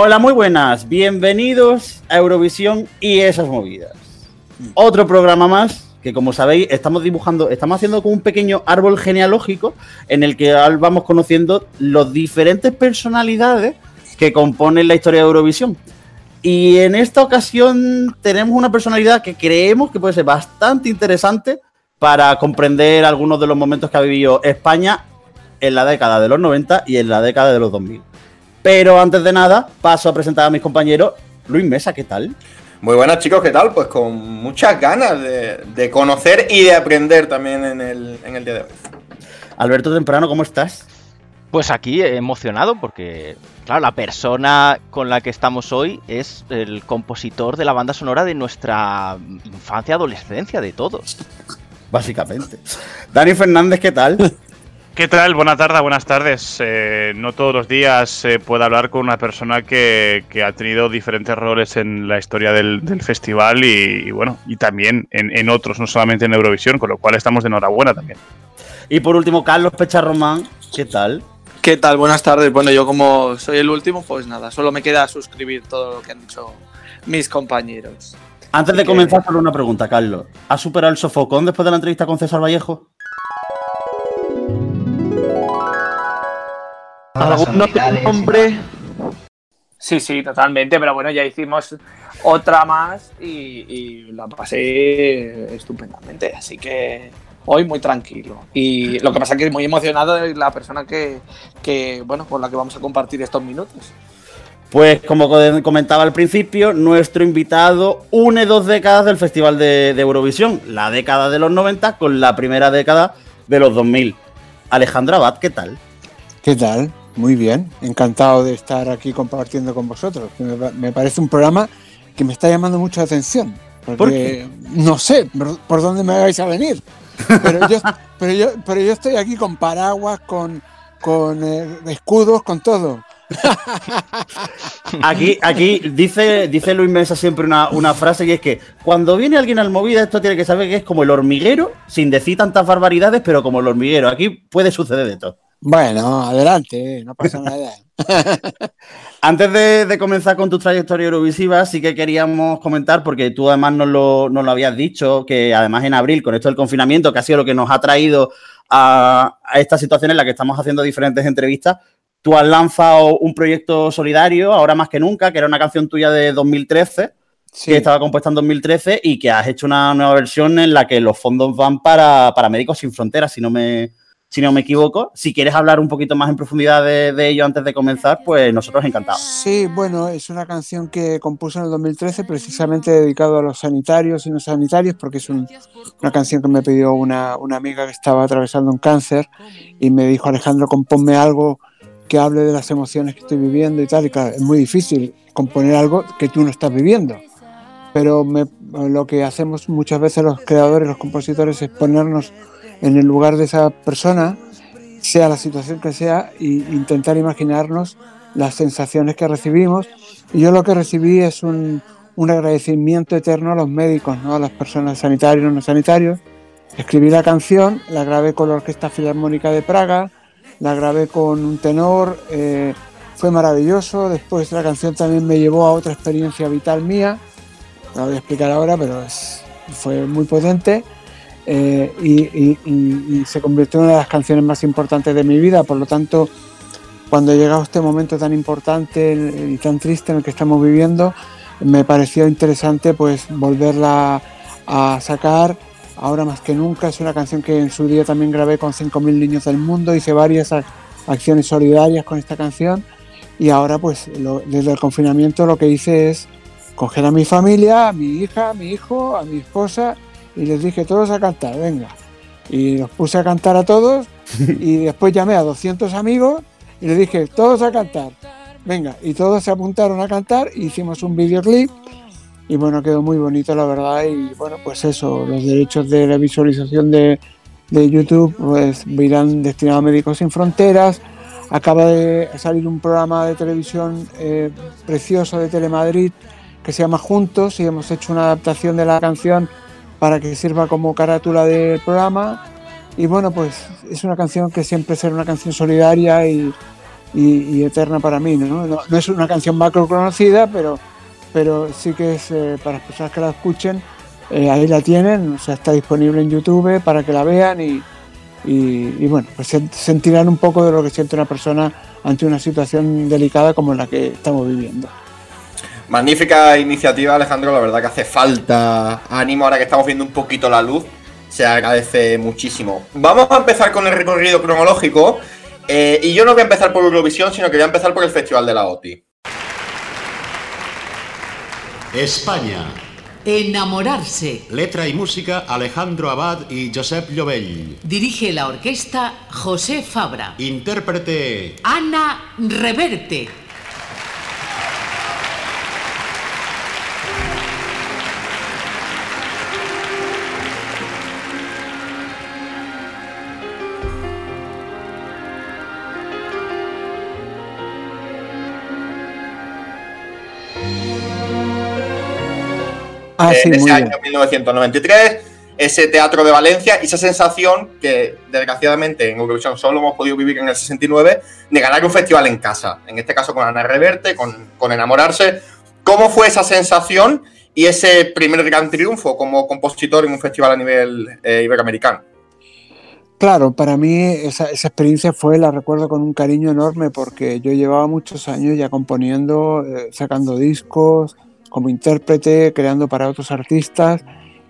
Hola, muy buenas. Bienvenidos a Eurovisión y esas movidas. Otro programa más que, como sabéis, estamos dibujando, estamos haciendo como un pequeño árbol genealógico en el que vamos conociendo las diferentes personalidades que componen la historia de Eurovisión. Y en esta ocasión tenemos una personalidad que creemos que puede ser bastante interesante para comprender algunos de los momentos que ha vivido España en la década de los 90 y en la década de los 2000. Pero antes de nada, paso a presentar a mis compañeros. Luis Mesa, ¿qué tal? Muy buenas chicos, ¿qué tal? Pues con muchas ganas de, conocer y de aprender también en el, en el día de hoy. Alberto Temprano, ¿cómo estás? Pues aquí emocionado porque, claro, la persona con la que estamos hoy es el compositor de la banda sonora de nuestra infancia, adolescencia, de todos. Básicamente. Dani Fernández, ¿qué tal? ¿Qué tal? Buenas tardes, buenas tardes. Eh, no todos los días se puede hablar con una persona que, ha tenido diferentes roles en la historia del, festival y, bueno, y también en, otros, no solamente en Eurovisión, con lo cual estamos de enhorabuena también. Y por último, Carlos Pecharromán, ¿qué tal? ¿Qué tal? Buenas tardes. Bueno, yo como soy el último, pues nada, solo me queda suscribir todo lo que han dicho mis compañeros. Antes de comenzar, solo una pregunta, Carlos. ¿Has superado el sofocón después de la entrevista con César Vallejo? Hombre? Sí, sí, totalmente, pero bueno, ya hicimos otra más y, la pasé estupendamente, así que hoy muy tranquilo. Y lo que pasa es que muy emocionado de la persona que, bueno, con la que vamos a compartir estos minutos. Pues como comentaba al principio, nuestro invitado une dos décadas del Festival de, de Eurovisión, la década de los 90 con la primera década de los 2000. Alejandra Abad, ¿qué tal? ¿Qué tal? Muy bien, encantado de estar aquí compartiendo con vosotros. Me, parece un programa que me está llamando mucho la atención. Porque no sé por, dónde me vais a venir. Pero yo, pero yo, pero yo estoy aquí con paraguas, con, con eh, escudos, con todo. Aquí, aquí dice, dice Luis Mesa siempre una, una, frase y es que cuando viene alguien al movida, esto tiene que saber que es como el hormiguero, sin decir tantas barbaridades, pero como el hormiguero. Aquí puede suceder de todo. Bueno, adelante, no pasa nada. Antes de, comenzar con tu trayectoria eurovisiva, sí que queríamos comentar, porque tú además nos lo, nos lo, habías dicho, que además en abril, con esto del confinamiento, que ha sido lo que nos ha traído a, esta situación en la que estamos haciendo diferentes entrevistas, tú has lanzado un proyecto solidario, ahora más que nunca, que era una canción tuya de 2013, que estaba compuesta en 2013 y que has hecho una nueva versión en la que los fondos van para, para Médicos Sin Fronteras, si no me si no me equivoco. Si quieres hablar un poquito más en profundidad de, ello antes de comenzar, pues nosotros encantados. Sí, bueno, es una canción que compuso en el 2013 precisamente dedicado a los sanitarios y no sanitarios, porque es una canción que me pidió una, amiga que estaba atravesando un cáncer y me dijo, Alejandro, componme algo que hable de las emociones que estoy viviendo y tal. Y claro, es muy difícil componer algo que tú no estás viviendo. Pero lo que hacemos muchas veces los creadores, los compositores, es ponernos en el lugar de esa persona, sea la situación que sea, e intentar imaginarnos las sensaciones que recibimos. Y yo lo que recibí es un, un agradecimiento eterno a los médicos, ¿no? a las personas sanitarias y no sanitarios. Escribí la canción, la grabé con la Orquesta Filarmónica de Praga, la grabé con un tenor, eh, fue maravilloso. Después la canción también me llevó a otra experiencia vital mía, la voy a explicar ahora, pero fue muy potente. Eh, y, se convirtió en una de las canciones más importantes de mi vida. Por lo tanto, cuando llegado este momento tan importante y tan triste en el que estamos viviendo, me pareció interesante pues volverla a sacar. Ahora más que nunca es una canción que en su día también grabé con 5.000 niños del mundo, hice varias acciones solidarias con esta canción y ahora pues desde el confinamiento lo que hice es coger a mi familia, a mi hija, a mi hijo, a mi esposa y les dije todos a cantar, venga. Y los puse a cantar a todos y después llamé a 200 amigos y les dije todos a cantar, venga. Y todos se apuntaron a cantar, hicimos un videoclip y bueno, quedó muy bonito la verdad y bueno, pues eso, los derechos de la visualización de, de YouTube pues irán destinados a Médicos Sin Fronteras. Acaba de salir un programa de televisión eh, precioso de Telemadrid que se llama Juntos y hemos hecho una adaptación de la canción para que sirva como carátula del programa. Y bueno, pues es una canción que siempre será una canción solidaria y, y, eterna para mí. ¿no? ¿no? es una canción macro conocida, pero, pero sí que es eh, para las personas que la escuchen, eh, ahí la tienen, o sea, está disponible en YouTube para que la vean y, y, bueno, pues sentirán un poco de lo que siente una persona ante una situación delicada como la que estamos viviendo. Magnífica iniciativa, Alejandro. La verdad que hace falta ánimo ahora que estamos viendo un poquito la luz. Se agradece muchísimo. Vamos a empezar con el recorrido cronológico. Eh, y yo no voy a empezar por Eurovisión, sino que voy a empezar por el Festival de la OTI. España. Enamorarse. Letra y música Alejandro Abad y Josep Llovell. Dirige la orquesta José Fabra. Intérprete Ana Reverte. Ah, en ese año 1993, ese teatro de Valencia y esa sensación que desgraciadamente en Eurovisión solo hemos podido vivir en el 69 de ganar un festival en casa, en este caso con Ana Reverte, con, Enamorarse. ¿Cómo fue esa sensación y ese primer gran triunfo como compositor en un festival a nivel eh, iberoamericano? Claro, para mí esa, experiencia fue, la recuerdo con un cariño enorme porque yo llevaba muchos años ya componiendo, eh, sacando discos, como intérprete, creando para otros artistas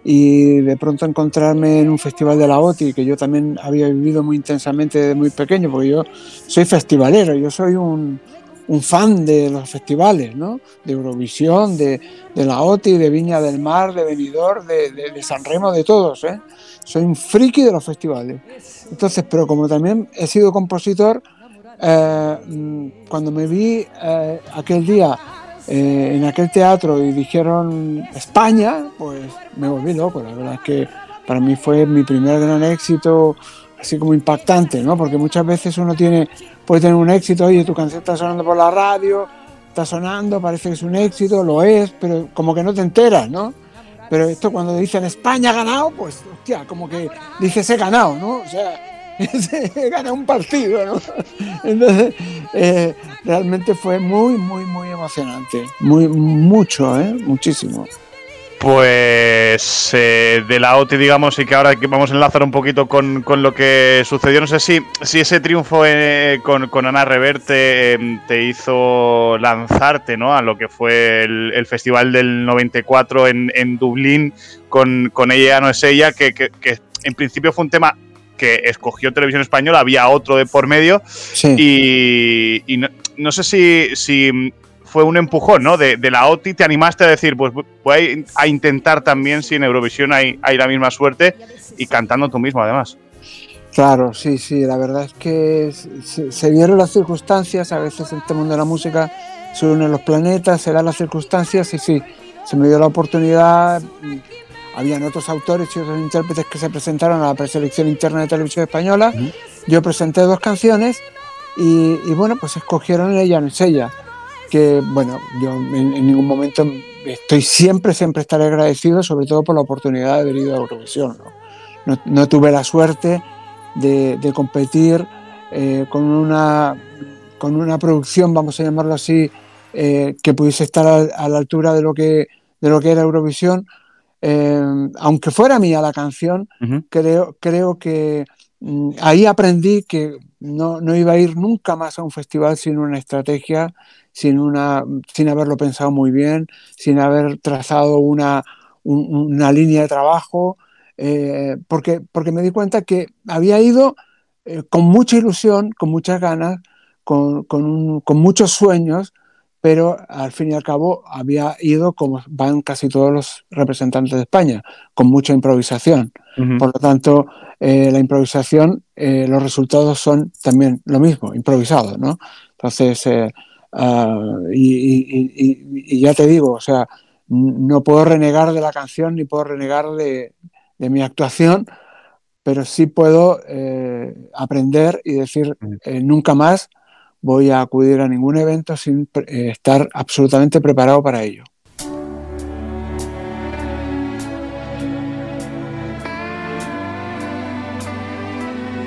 y de pronto encontrarme en un festival de la OTI, que yo también había vivido muy intensamente desde muy pequeño, porque yo soy festivalero, yo soy un, un fan de los festivales, ¿no? De Eurovisión, de, de, la OTI, de Viña del Mar, de Benidorm, de, de, San Remo, de todos, ¿eh? Soy un friki de los festivales. Entonces, pero como también he sido compositor, eh, mm, cuando me vi eh, aquel día eh, en aquel teatro y dijeron España, pues me volví loco. La verdad es que para mí fue mi primer gran éxito, así como impactante, ¿no? Porque muchas veces uno tiene, puede tener un éxito, oye, tu canción está sonando por la radio, está sonando, parece que es un éxito, lo es, pero como que no te enteras, ¿no? Pero esto cuando dicen España ha ganado, pues, hostia, como que dices he ganado, ¿no? O sea, gana un partido, ¿no? Entonces, eh, realmente fue muy, muy, muy emocionante. Muy, mucho, ¿eh? Muchísimo. Pues eh, de la OTI, digamos, y que ahora vamos a enlazar un poquito con, lo que sucedió. No sé si, si ese triunfo eh, con, Ana Reverte em, te hizo lanzarte ¿no? a lo que fue el, festival del 94 en, en Dublín con, con Ella no es ella, que, que en principio fue un tema que escogió Televisión Española, había otro de por medio. Y, no, sé si, fue un empujón, ¿no? De, la OTI te animaste a decir, pues voy a, intentar también si en Eurovisión hay, hay, la misma suerte y cantando tú mismo además. Claro, sí, sí, la verdad es que se, se dieron las circunstancias, a veces en este mundo de la música se unen los planetas, se dan las circunstancias y sí, se me dio la oportunidad habían otros autores y otros intérpretes que se presentaron a la preselección interna de televisión española. Yo presenté dos canciones y, bueno, pues escogieron ella no es ella. Que bueno, yo en, ningún momento estoy siempre, siempre estaré agradecido, sobre todo por la oportunidad de haber ido a Eurovisión. No, no, tuve la suerte de, de competir eh, con, una, con una producción, vamos a llamarlo así, eh, que pudiese estar a, a, la altura de lo que, de lo que era Eurovisión eh, aunque fuera mía la canción, creo, creo que mm, ahí aprendí que no, no, iba a ir nunca más a un festival sin una estrategia, sin, una, sin haberlo pensado muy bien, sin haber trazado una, una línea de trabajo, eh, porque, porque me di cuenta que había ido eh, con mucha ilusión, con muchas ganas, con, con, con muchos sueños, pero al fin y al cabo había ido como van casi todos los representantes de España, con mucha improvisación. Por lo tanto, eh, la improvisación, eh, los resultados son también lo mismo, improvisados, ¿no? Entonces, eh, ah, y, ya te digo, o sea, no puedo renegar de la canción ni puedo renegar de, de mi actuación, pero sí puedo aprender y decir nunca más voy a acudir a ningún evento sin eh, estar absolutamente preparado para ello.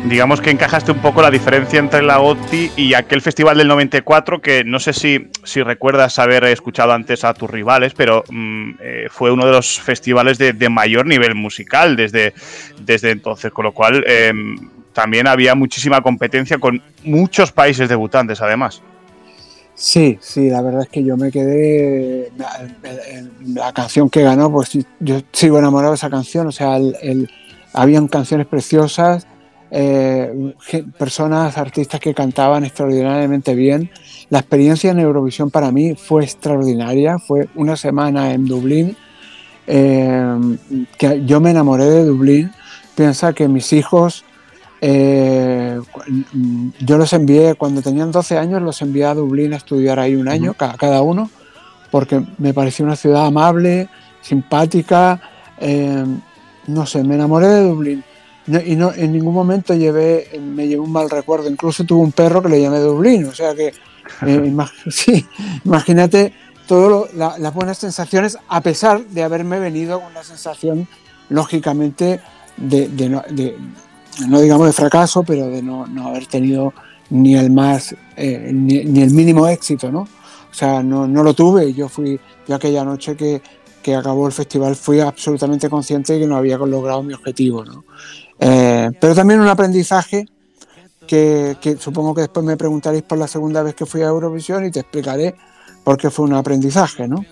digamos que encajaste un poco la diferencia entre la OTI y aquel festival del 94 que no sé si, si recuerdas haber escuchado antes a tus rivales, pero mm, eh, fue uno de los festivales de, mayor nivel musical desde, desde entonces, con lo cual em, también había muchísima competencia con muchos países debutantes además. Sí, sí, la verdad es que yo me quedé. La, canción que ganó, pues yo sigo enamorado de esa canción. O sea, el, habían canciones preciosas, eh, personas, artistas que cantaban extraordinariamente bien. La experiencia en Eurovisión para mí fue extraordinaria. Fue una semana en Dublín. Eh, que yo me enamoré de Dublín. Piensa que mis hijos eh, yo los envié, cuando tenían 12 años, los envié a Dublín a estudiar ahí un año, cada, uno, porque me pareció una ciudad amable, simpática, eh, no sé, me enamoré de Dublín. y no, en ningún momento llevé, me llevé un mal recuerdo. Incluso tuve un perro que le llamé Dublín. O sea que, eh, sí, imagínate todas las buenas sensaciones, a pesar de haberme venido con una sensación, lógicamente, de, de, no digamos de fracaso, pero de no, haber tenido ni el más, eh, ni, el mínimo éxito, ¿no? O sea, no, lo tuve. Yo fui, yo aquella noche que, acabó el festival fui absolutamente consciente de que no había logrado mi objetivo, ¿no? Eh, pero también un aprendizaje que, supongo que después me preguntaréis por la segunda vez que fui a Eurovisión y te explicaré por qué fue un aprendizaje, ¿no?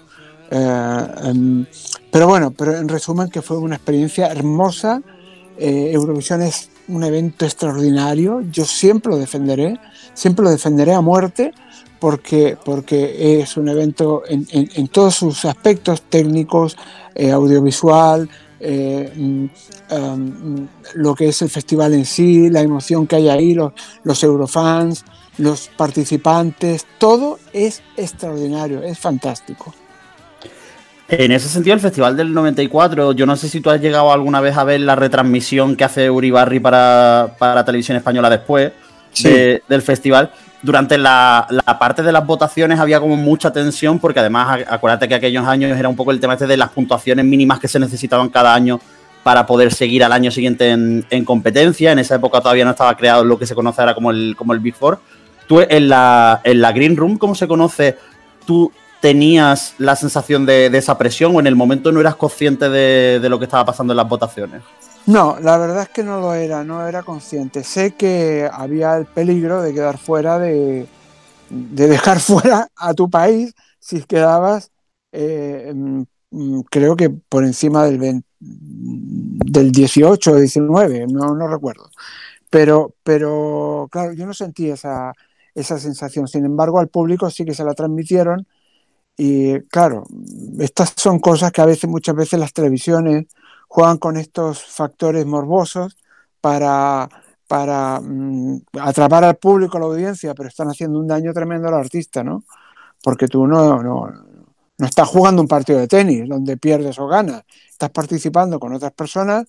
Eh, em, pero bueno, pero en resumen que fue una experiencia hermosa, eh, Eurovisión es un evento extraordinario, yo siempre lo defenderé, siempre lo defenderé a muerte porque, porque es un evento en, todos sus aspectos técnicos, eh, audiovisual, eh, mm, um, lo que es el festival en sí, la emoción que hay ahí, los, los eurofans, los participantes, todo es extraordinario, es fantástico. En ese sentido, el Festival del 94, yo no sé si tú has llegado alguna vez a ver la retransmisión que hace Uribarri para, para Televisión Española después del festival. Durante la, parte de las votaciones había como mucha tensión, porque además, acuérdate que aquellos años era un poco el tema este de las puntuaciones mínimas que se necesitaban cada año para poder seguir al año siguiente en, competencia. En esa época todavía no estaba creado lo que se conoce ahora como el, como el Big Four. Tú en la, en la Green Room, ¿cómo se conoce? Tú tenías la sensación de, esa presión o en el momento no eras consciente de, lo que estaba pasando en las votaciones? No, la verdad es que no lo era, no era consciente. Sé que había el peligro de quedar fuera, de, dejar fuera a tu país si quedabas, eh, mm, creo que por encima del, del 18 o 19, no, no recuerdo. Pero, pero, claro, yo no sentí esa, esa sensación. Sin embargo, al público sí que se la transmitieron y claro, estas son cosas que a veces, muchas veces las televisiones juegan con estos factores morbosos para, para mm, atrapar al público, a la audiencia, pero están haciendo un daño tremendo al artista, ¿no? Porque tú no, no, no estás jugando un partido de tenis donde pierdes o ganas, estás participando con otras personas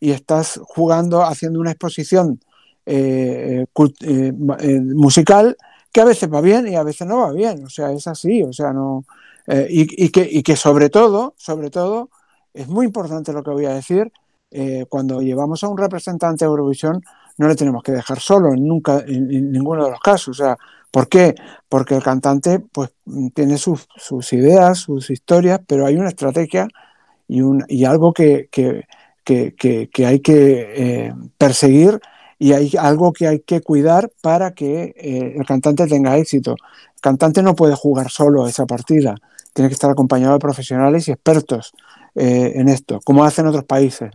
y estás jugando, haciendo una exposición eh, eh, eh, musical que a veces va bien y a veces no va bien, o sea, es así, o sea, no... Eh, y, que, y, que, sobre todo, sobre todo, es muy importante lo que voy a decir, eh, cuando llevamos a un representante de Eurovisión, no le tenemos que dejar solo en, nunca, en, ninguno de los casos. O sea, ¿por qué? Porque el cantante pues, tiene sus, sus ideas, sus historias, pero hay una estrategia y, un, y algo que, que, que, hay que eh, perseguir y hay algo que hay que cuidar para que eh, el cantante tenga éxito. El cantante no puede jugar solo esa partida, tiene que estar acompañado de profesionales y expertos eh, en esto, como hacen otros países.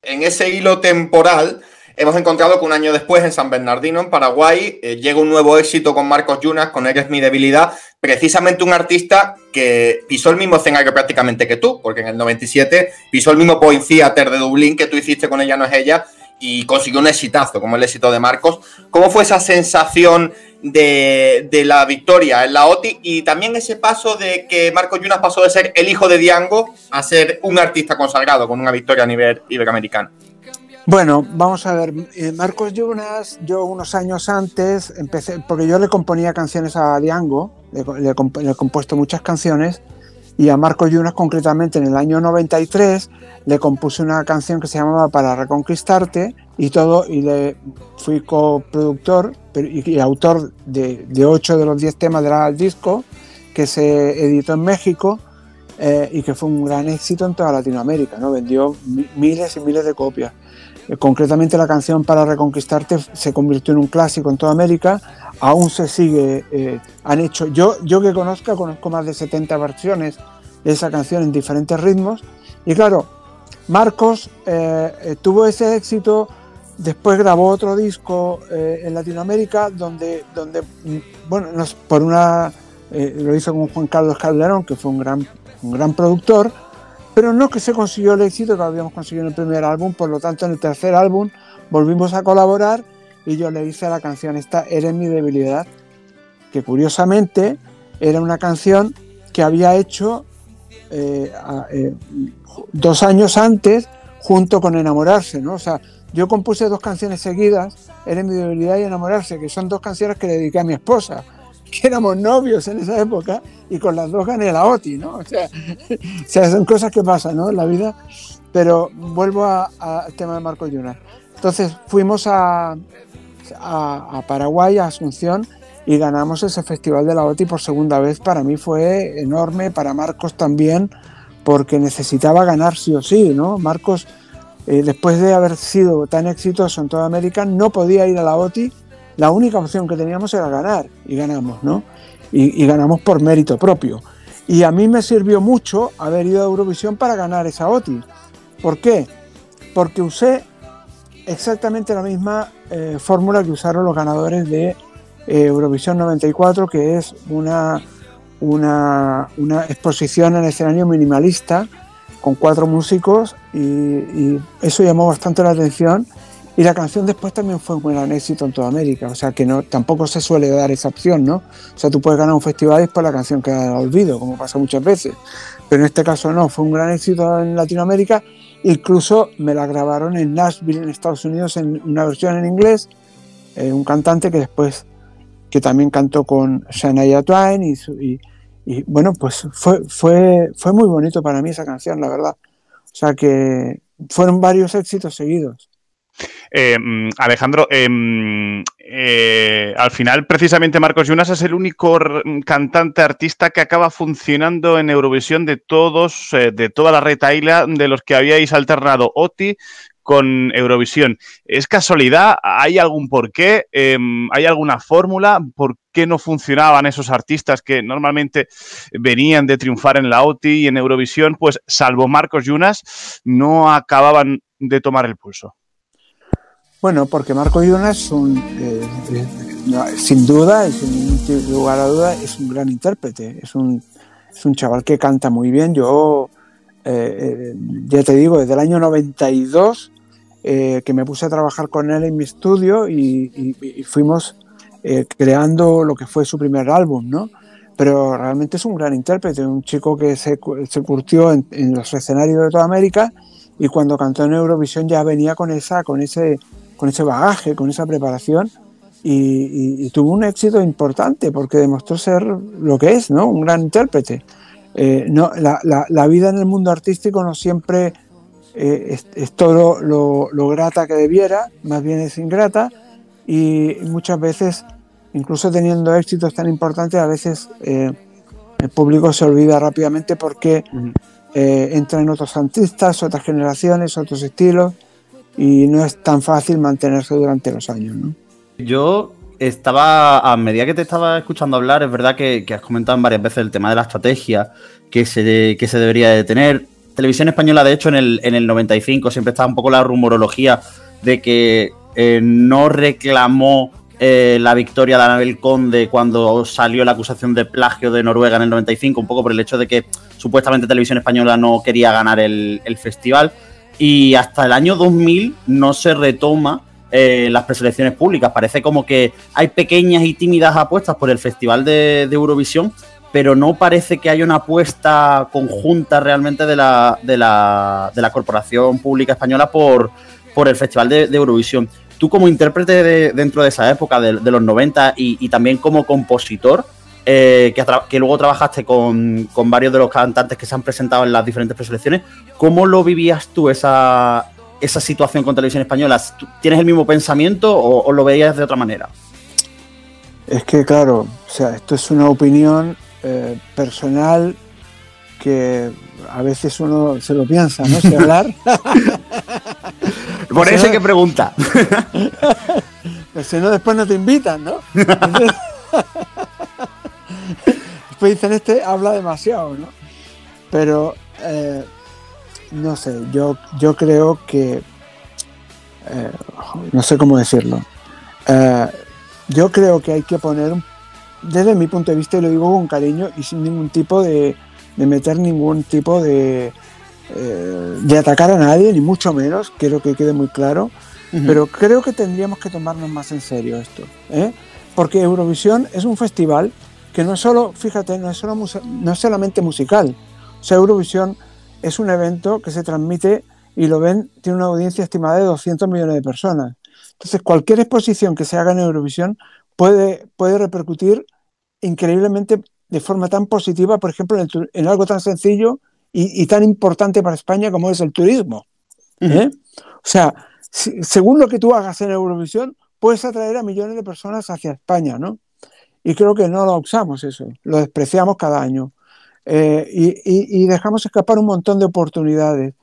En ese hilo temporal, hemos encontrado que un año después, en San Bernardino, en Paraguay, eh, llega un nuevo éxito con Marcos Yunas, con Eres mi debilidad, precisamente un artista que pisó el mismo escenario prácticamente que tú, porque en el 97 pisó el mismo Point Theater de Dublín que tú hiciste con Ella no es ella, y consiguió un exitazo, como el éxito de Marcos. ¿Cómo fue esa sensación de, la victoria en la OTI y también ese paso de que Marcos Yunas pasó de ser el hijo de Diango a ser un artista consagrado con una victoria a nivel iberoamericano? Bueno, vamos a ver, eh, Marcos Yunas, yo unos años antes empecé, porque yo le componía canciones a Diango, le, le he compuesto muchas canciones, y a Marcos Yunas concretamente en el año 93 le compuse una canción que se llamaba Para Reconquistarte y todo, y le fui coproductor y, y autor de, de 8 de los 10 temas del disco que se editó en México eh, y que fue un gran éxito en toda Latinoamérica, ¿no? Vendió miles y miles de copias. Eh, concretamente la canción Para Reconquistarte se convirtió en un clásico en toda América, aún se sigue, eh, han hecho, yo, yo que conozca, conozco más de 70 versiones de esa canción en diferentes ritmos, y claro, Marcos tuvo ese éxito Después grabó otro disco eh, en Latinoamérica donde, donde mm, bueno, por una, eh, lo hizo con Juan Carlos Calderón, que fue un gran, un gran productor, pero no que se consiguió el éxito que habíamos conseguido en el primer álbum, por lo tanto en el tercer álbum volvimos a colaborar y yo le hice la canción esta, Eres mi debilidad, que curiosamente era una canción que había hecho eh, dos años antes junto con Enamorarse, ¿no? O sea, yo compuse dos canciones seguidas, Eres mi debilidad y Enamorarse, que son dos canciones que le dediqué a mi esposa, que éramos novios en esa época y con las dos gané la OTI, ¿no? O sea, son cosas que pasan, ¿no? En la vida. Pero vuelvo al tema de Marco Junior. Entonces fuimos a, a, Paraguay, a Asunción, y ganamos ese festival de la OTI por segunda vez. Para mí fue enorme, para Marcos también, porque necesitaba ganar sí o sí, ¿no? Marcos eh, después de haber sido tan exitoso en toda América, no podía ir a la OTI. La única opción que teníamos era ganar y ganamos, ¿no? Y, ganamos por mérito propio. Y a mí me sirvió mucho haber ido a Eurovisión para ganar esa OTI. ¿Por qué? Porque usé exactamente la misma eh, fórmula que usaron los ganadores de eh, Eurovisión 94, que es una, una, exposición en escenario minimalista con cuatro músicos y, eso llamó bastante la atención y la canción después también fue un gran éxito en toda América, o sea que no, tampoco se suele dar esa opción, ¿no? O sea, tú puedes ganar un festival y después la canción queda al olvido, como pasa muchas veces, pero en este caso no, fue un gran éxito en Latinoamérica, incluso me la grabaron en Nashville, en Estados Unidos, en una versión en inglés, eh, un cantante que después, que también cantó con Shania Twain y, y y bueno, pues fue, fue, fue muy bonito para mí esa canción, la verdad. O sea que fueron varios éxitos seguidos. Eh, Alejandro, eh, eh, al final, precisamente Marcos Jonas es el único cantante artista que acaba funcionando en Eurovisión de todos, de toda la retaila de los que habíais alternado OTI con Eurovisión. ¿Es casualidad? ¿Hay algún porqué? Em, ¿Hay alguna fórmula? ¿Por qué no funcionaban esos artistas que normalmente venían de triunfar en la OTI y en Eurovisión? Pues salvo Marcos Yunas, no acababan de tomar el pulso. Bueno, porque Marcos Yunas es un, eh, eh, sin duda, sin lugar a duda, es un gran intérprete. Es un, es un chaval que canta muy bien. Yo, eh, ya te digo, desde el año 92 eh, que me puse a trabajar con él en mi estudio y, fuimos creando lo que fue su primer álbum, ¿no? Pero realmente es un gran intérprete, un chico que se, se curtió en, los escenarios de toda América y cuando cantó en Eurovisión ya venía con, esa, con, ese, con ese bagaje, con esa preparación y, tuvo un éxito importante porque demostró ser lo que es, ¿no? Un gran intérprete. Eh, no, la, la, la, vida en el mundo artístico no siempre eh, es, todo lo, grata que debiera, más bien es ingrata y muchas veces, incluso teniendo éxitos tan importantes, a veces eh, el público se olvida rápidamente porque entran otros artistas, otras generaciones, otros estilos y no es tan fácil mantenerse durante los años. Yo estaba, a medida que te estaba escuchando hablar, es verdad que, has comentado varias veces el tema de la estrategia que se, que se debería de tener Televisión Española, de hecho, en el, en el 95 siempre estaba un poco la rumorología de que eh, no reclamó eh, la victoria de Anabel Conde cuando salió la acusación de plagio de Noruega en el 95, un poco por el hecho de que supuestamente Televisión Española no quería ganar el, festival. Y hasta el año 2000 no se retoma eh, las preselecciones públicas. Parece como que hay pequeñas y tímidas apuestas por el Festival de, de Eurovisión, pero no parece que haya una apuesta conjunta realmente de la, de la, de Corporación Pública Española por, por el Festival de, Eurovisión. Tú como intérprete dentro de esa época, de, los 90, y, también como compositor, eh, que, luego trabajaste con, con, varios de los cantantes que se han presentado en las diferentes preselecciones, ¿cómo lo vivías tú esa, esa situación con televisión española? ¿Tienes el mismo pensamiento o, lo veías de otra manera? Es que, claro, o sea, esto es una opinión eh, personal que a veces uno se lo piensa, ¿no? Si hablar. Por eso hay que pregunta. Pues si no, después no te invitan, ¿no? después dicen, este habla demasiado, ¿no? Pero, eh, no sé, yo, yo creo que, eh, no sé cómo decirlo, eh, yo creo que hay que poner, desde mi punto de vista, y lo digo con cariño y sin ningún tipo de, de meter ningún tipo de, de atacar a nadie, ni mucho menos, quiero que quede muy claro, pero creo que tendríamos que tomarnos más en serio esto, ¿eh? porque Eurovisión es un festival que no es solo, fíjate, no es, solo no es solamente musical. O sea, Eurovisión es un evento que se transmite y lo ven, tiene una audiencia estimada de 200 millones de personas. Entonces, cualquier exposición que se haga en Eurovisión puede, puede repercutir increíblemente de forma tan positiva, por ejemplo, en, algo tan sencillo y, tan importante para España como es el turismo. ¿eh? O sea, según lo que tú hagas en Eurovisión, puedes atraer a millones de personas hacia España, ¿no? Y creo que no lo usamos eso, lo despreciamos cada año. Eh, y, dejamos escapar un montón de oportunidades.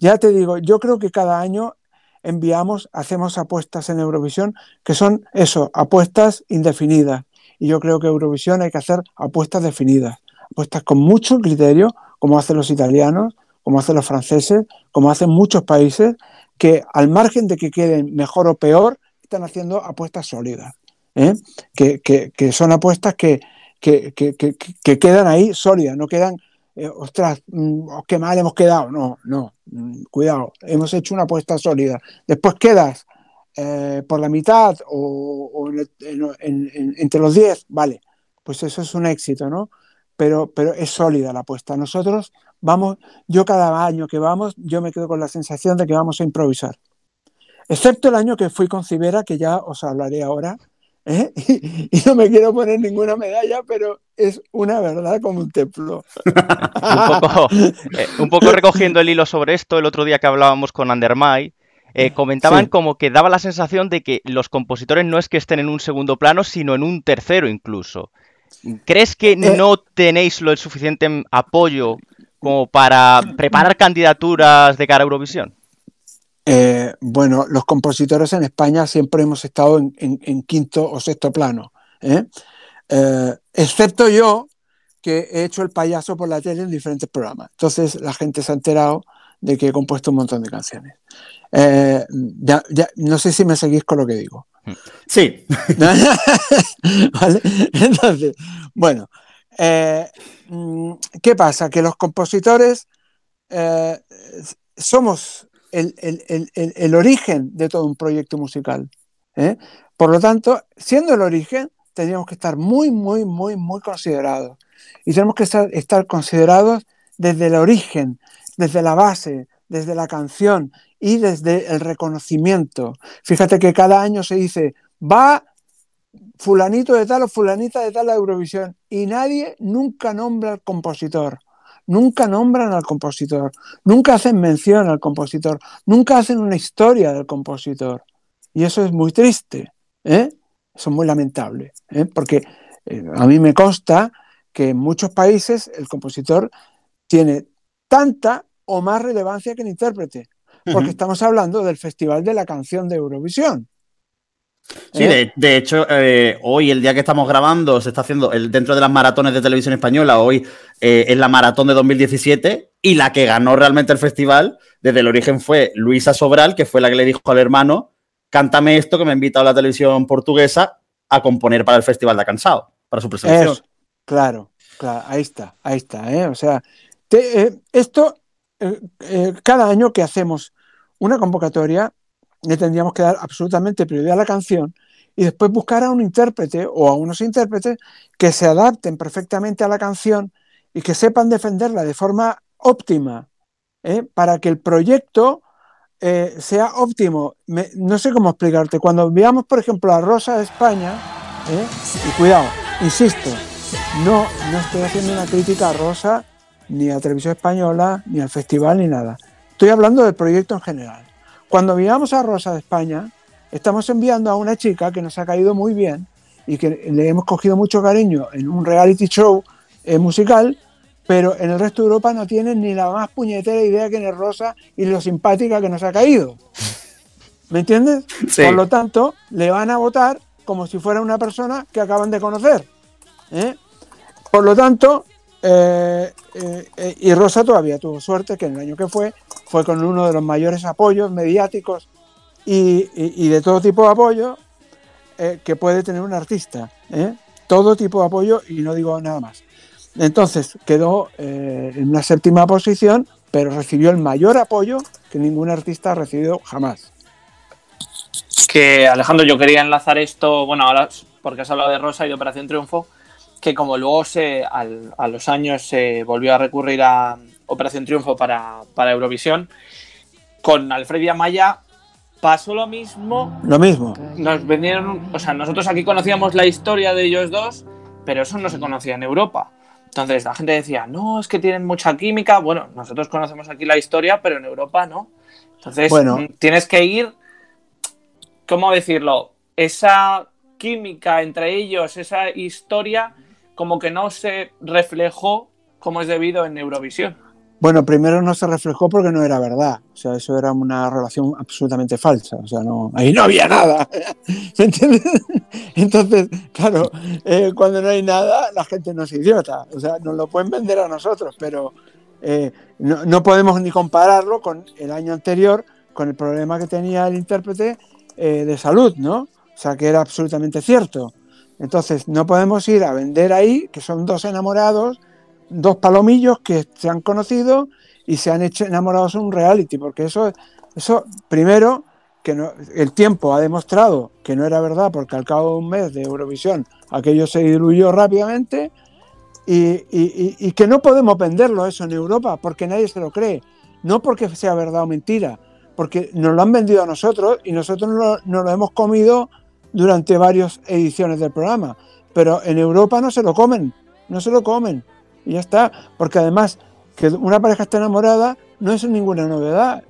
Ya te digo, yo creo que cada año enviamos, hacemos apuestas en Eurovisión que son eso, apuestas indefinidas. Y yo creo que Eurovisión hay que hacer apuestas definidas, apuestas con mucho criterio, como hacen los italianos, como hacen los franceses, como hacen muchos países, que al margen de que queden mejor o peor, están haciendo apuestas sólidas, ¿eh? que, son apuestas que, quedan ahí sólidas, no quedan, eh, ostras, mm, qué mal hemos quedado, no, no, mm, cuidado, hemos hecho una apuesta sólida. Después quedas eh, por la mitad o, entre los 10, vale, pues eso es un éxito, ¿no? Pero, pero es sólida la apuesta. Nosotros vamos, yo cada año que vamos, yo me quedo con la sensación de que vamos a improvisar. Excepto el año que fui con Cibera, que ya os hablaré ahora, ¿eh? y, no me quiero poner ninguna medalla, pero es una verdad como un templo. Eh, un, poco, recogiendo el hilo sobre esto, el otro día que hablábamos con Andermay, eh, comentaban como que daba la sensación de que los compositores no es que estén en un segundo plano, sino en un tercero incluso. ¿Crees que no tenéis lo suficiente apoyo como para preparar candidaturas de cara a Eurovisión? Eh, bueno, los compositores en España siempre hemos estado en, quinto o sexto plano, ¿eh? Eh, excepto yo, que he hecho el payaso por la tele en diferentes programas. Entonces la gente se ha enterado de que he compuesto un montón de canciones. ya, no sé si me seguís con lo que digo. Sí. Entonces, bueno, Mm, ¿Qué pasa? Que los compositores somos el, origen de todo un proyecto musical. ¿eh? Por lo tanto, siendo el origen, tendríamos que estar muy, muy, muy, muy considerados. Y tenemos que estar, estar considerados desde el origen, desde la base, desde la canción y desde el reconocimiento. Fíjate que cada año se dice, va fulanito de tal o fulanita de tal a Eurovisión y nadie nunca nombra al compositor. Nunca nombran al compositor, nunca hacen mención al compositor, nunca hacen una historia del compositor. Y eso es muy triste, ¿eh? eso es muy lamentable, ¿eh? porque eh, a mí me consta que en muchos países el compositor tiene tanta o más relevancia que el intérprete, porque estamos hablando del Festival de la Canción de Eurovisión. Sí, ¿Eh? de, hecho, eh, hoy, el día que estamos grabando, se está haciendo el, dentro de las maratones de televisión española. Hoy eh, es la maratón de 2017 y la que ganó realmente el festival desde el origen fue Luisa Sobral, que fue la que le dijo al hermano: Cántame esto que me ha invitado a la televisión portuguesa a componer para el Festival de Cansado, para su presentación. claro, claro, ahí está, ahí está. O sea, esto, cada año que hacemos una convocatoria, le tendríamos que dar absolutamente prioridad a la canción y después buscar a un intérprete o a unos intérpretes que se adapten perfectamente a la canción y que sepan defenderla de forma óptima ¿eh? para que el proyecto eh, sea óptimo. no sé cómo explicarte. Cuando veamos, por ejemplo, a Rosa de España, ¿eh? y cuidado, insisto, no, no estoy haciendo una crítica a Rosa, ni a Televisión Española, ni al festival, ni nada. Estoy hablando del proyecto en general. Cuando miramos a Rosa de España, estamos enviando a una chica que nos ha caído muy bien y que le hemos cogido mucho cariño en un reality show eh, musical, pero en el resto de Europa no tienen ni la más puñetera idea que es Rosa y lo simpática que nos ha caído. ¿Me entiendes? Por lo tanto, le van a votar como si fuera una persona que acaban de conocer. ¿eh? Por lo tanto, eh, eh, y Rosa todavía tuvo suerte que en el año que fue, fue con uno de los mayores apoyos mediáticos y, de todo tipo de apoyo que puede tener un artista. Todo tipo de apoyo y no digo nada más. Entonces quedó en una séptima posición, pero recibió el mayor apoyo que ningún artista ha recibido jamás que Alejandro, yo quería enlazar esto, bueno, ahora porque has hablado de Rosa y de Operación Triunfo, que como luego se, a los años se volvió a recurrir a Operación Triunfo para, Eurovisión, con Alfred y Amaya pasó lo mismo. Lo mismo. Nos vendieron, o sea, nosotros aquí conocíamos la historia de ellos dos, pero eso no se conocía en Europa. Entonces la gente decía, no, es que tienen mucha química. Bueno, nosotros conocemos aquí la historia, pero en Europa no. Entonces bueno. tienes que ir ¿cómo decirlo? Esa química entre ellos, esa historia, como que no se reflejó como es debido en Eurovisión. Bueno, primero no se reflejó porque no era verdad. O sea, eso era una relación absolutamente falsa. O sea, no, ahí no había nada. ¿Me entiendes? Entonces, claro, eh, cuando no hay nada, la gente no es idiota. O sea, nos lo pueden vender a nosotros, pero eh, no, no podemos ni compararlo con el año anterior, con el problema que tenía el intérprete eh, de salud, ¿no? O sea, que era absolutamente cierto. Entonces, no podemos ir a vender ahí, que son dos enamorados, dos palomillos que se han conocido y se han hecho enamorados en un reality, porque eso, eso primero, que el tiempo ha demostrado que no era verdad, porque al cabo de un mes de Eurovisión aquello se diluyó rápidamente, y, y que no podemos venderlo eso en Europa, porque nadie se lo cree, no porque sea verdad o mentira, porque nos lo han vendido a nosotros y nosotros nos lo, hemos comido durante varias ediciones del programa. Pero en Europa no se lo comen, no se lo comen. Y ya está, porque además que una pareja esté enamorada no es ninguna novedad,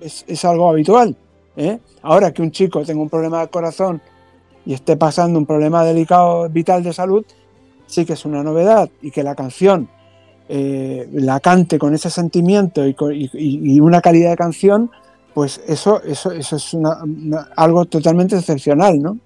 es, algo habitual. ¿eh? Ahora que un chico tenga un problema de corazón y esté pasando un problema delicado vital de salud, sí que es una novedad y que la canción eh, la cante con ese sentimiento y, una calidad de canción, pues eso, eso, eso es algo totalmente excepcional, ¿no?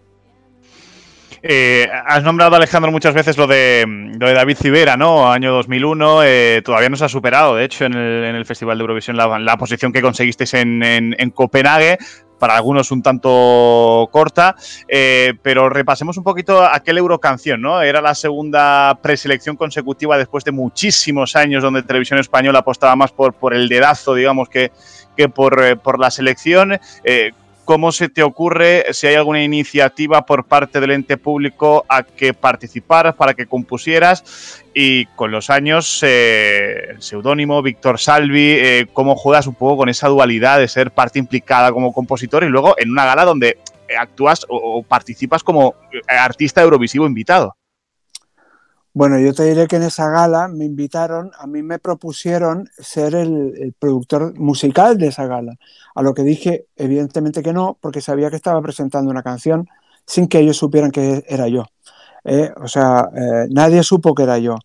Eh, has nombrado, Alejandro, muchas veces lo de, lo de David Civera, ¿no? Año 2001, eh, todavía no se ha superado, de hecho, en el, Festival de Eurovisión, la, posición que conseguisteis en, en Copenhague, para algunos un tanto corta, eh, pero repasemos un poquito aquel Eurocanción, ¿no? Era la segunda preselección consecutiva después de muchísimos años donde Televisión Española apostaba más por, el dedazo, digamos, que, que por, eh, por la selección. Eh, ¿Cómo se te ocurre si hay alguna iniciativa por parte del ente público a que participaras, para que compusieras? Y con los años, eh, el seudónimo, Víctor Salvi, eh, ¿cómo juegas un poco con esa dualidad de ser parte implicada como compositor y luego en una gala donde actúas o participas como artista eurovisivo invitado? Bueno, yo te diré que en esa gala me invitaron, a mí me propusieron ser el, productor musical de esa gala, a lo que dije evidentemente que no, porque sabía que estaba presentando una canción sin que ellos supieran que era yo. Eh, o sea, eh, nadie supo que era yo.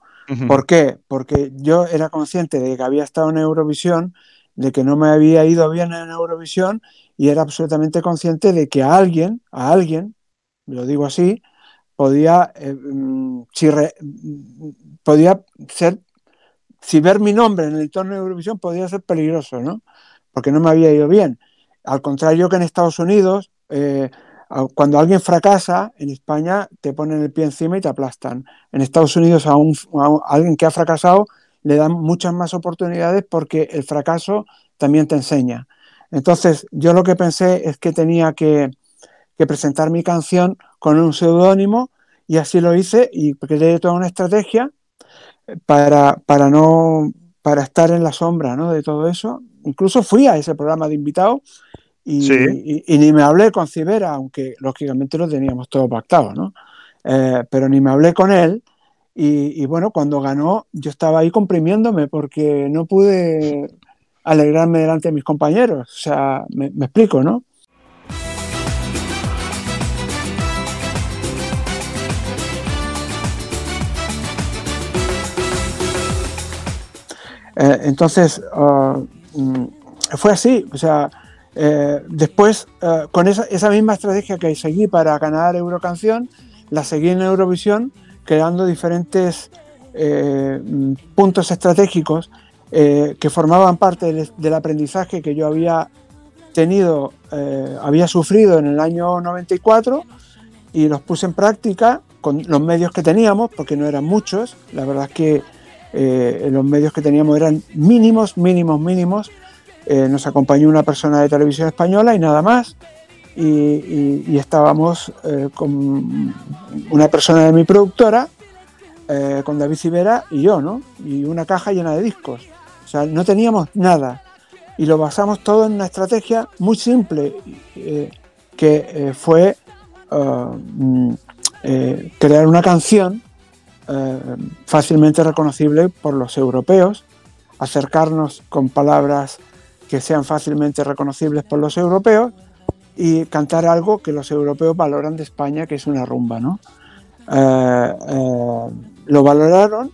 ¿Por qué? Porque yo era consciente de que había estado en Eurovisión, de que no me había ido bien en Eurovisión y era absolutamente consciente de que a alguien, a alguien, lo digo así, podía, eh, mm, si podía ser, si ver mi nombre en el entorno de Eurovisión podía ser peligroso, ¿no? Porque no me había ido bien. Al contrario que en Estados Unidos, eh, cuando alguien fracasa, en España te ponen el pie encima y te aplastan. En Estados Unidos a, alguien que ha fracasado le dan muchas más oportunidades porque el fracaso también te enseña. Entonces, yo lo que pensé es que tenía que presentar mi canción con un seudónimo y así lo hice y creé toda una estrategia para, para, no, para estar en la sombra ¿no? de todo eso. Incluso fui a ese programa de invitado y, y, ni me hablé con Cibera, aunque lógicamente lo teníamos todo pactado, ¿no? Eh, pero ni me hablé con él. Y, y, bueno, cuando ganó, yo estaba ahí comprimiéndome porque no pude alegrarme delante de mis compañeros. O sea, me, me explico, ¿no? Eh, entonces, ah, mm, fue así, o sea, eh, después, eh, con esa, esa, misma estrategia que seguí para ganar Eurocanción, la seguí en Eurovisión, creando diferentes mm, puntos estratégicos que formaban parte del, del, aprendizaje que yo había tenido, había sufrido en el año 94 y los puse en práctica con los medios que teníamos, porque no eran muchos, la verdad es que eh, los medios que teníamos eran mínimos, mínimos, mínimos. Eh, nos acompañó una persona de televisión española y nada más. Y, estábamos eh, con una persona de mi productora, con David Civera y yo, ¿no? Y una caja llena de discos. O sea, no teníamos nada. Y lo basamos todo en una estrategia muy simple, que fue mm, crear una canción eh, fácilmente reconocible por los europeos, acercarnos con palabras que sean fácilmente reconocibles por los europeos y cantar algo que los europeos valoran de España, que es una rumba, ¿no? Eh, eh, lo valoraron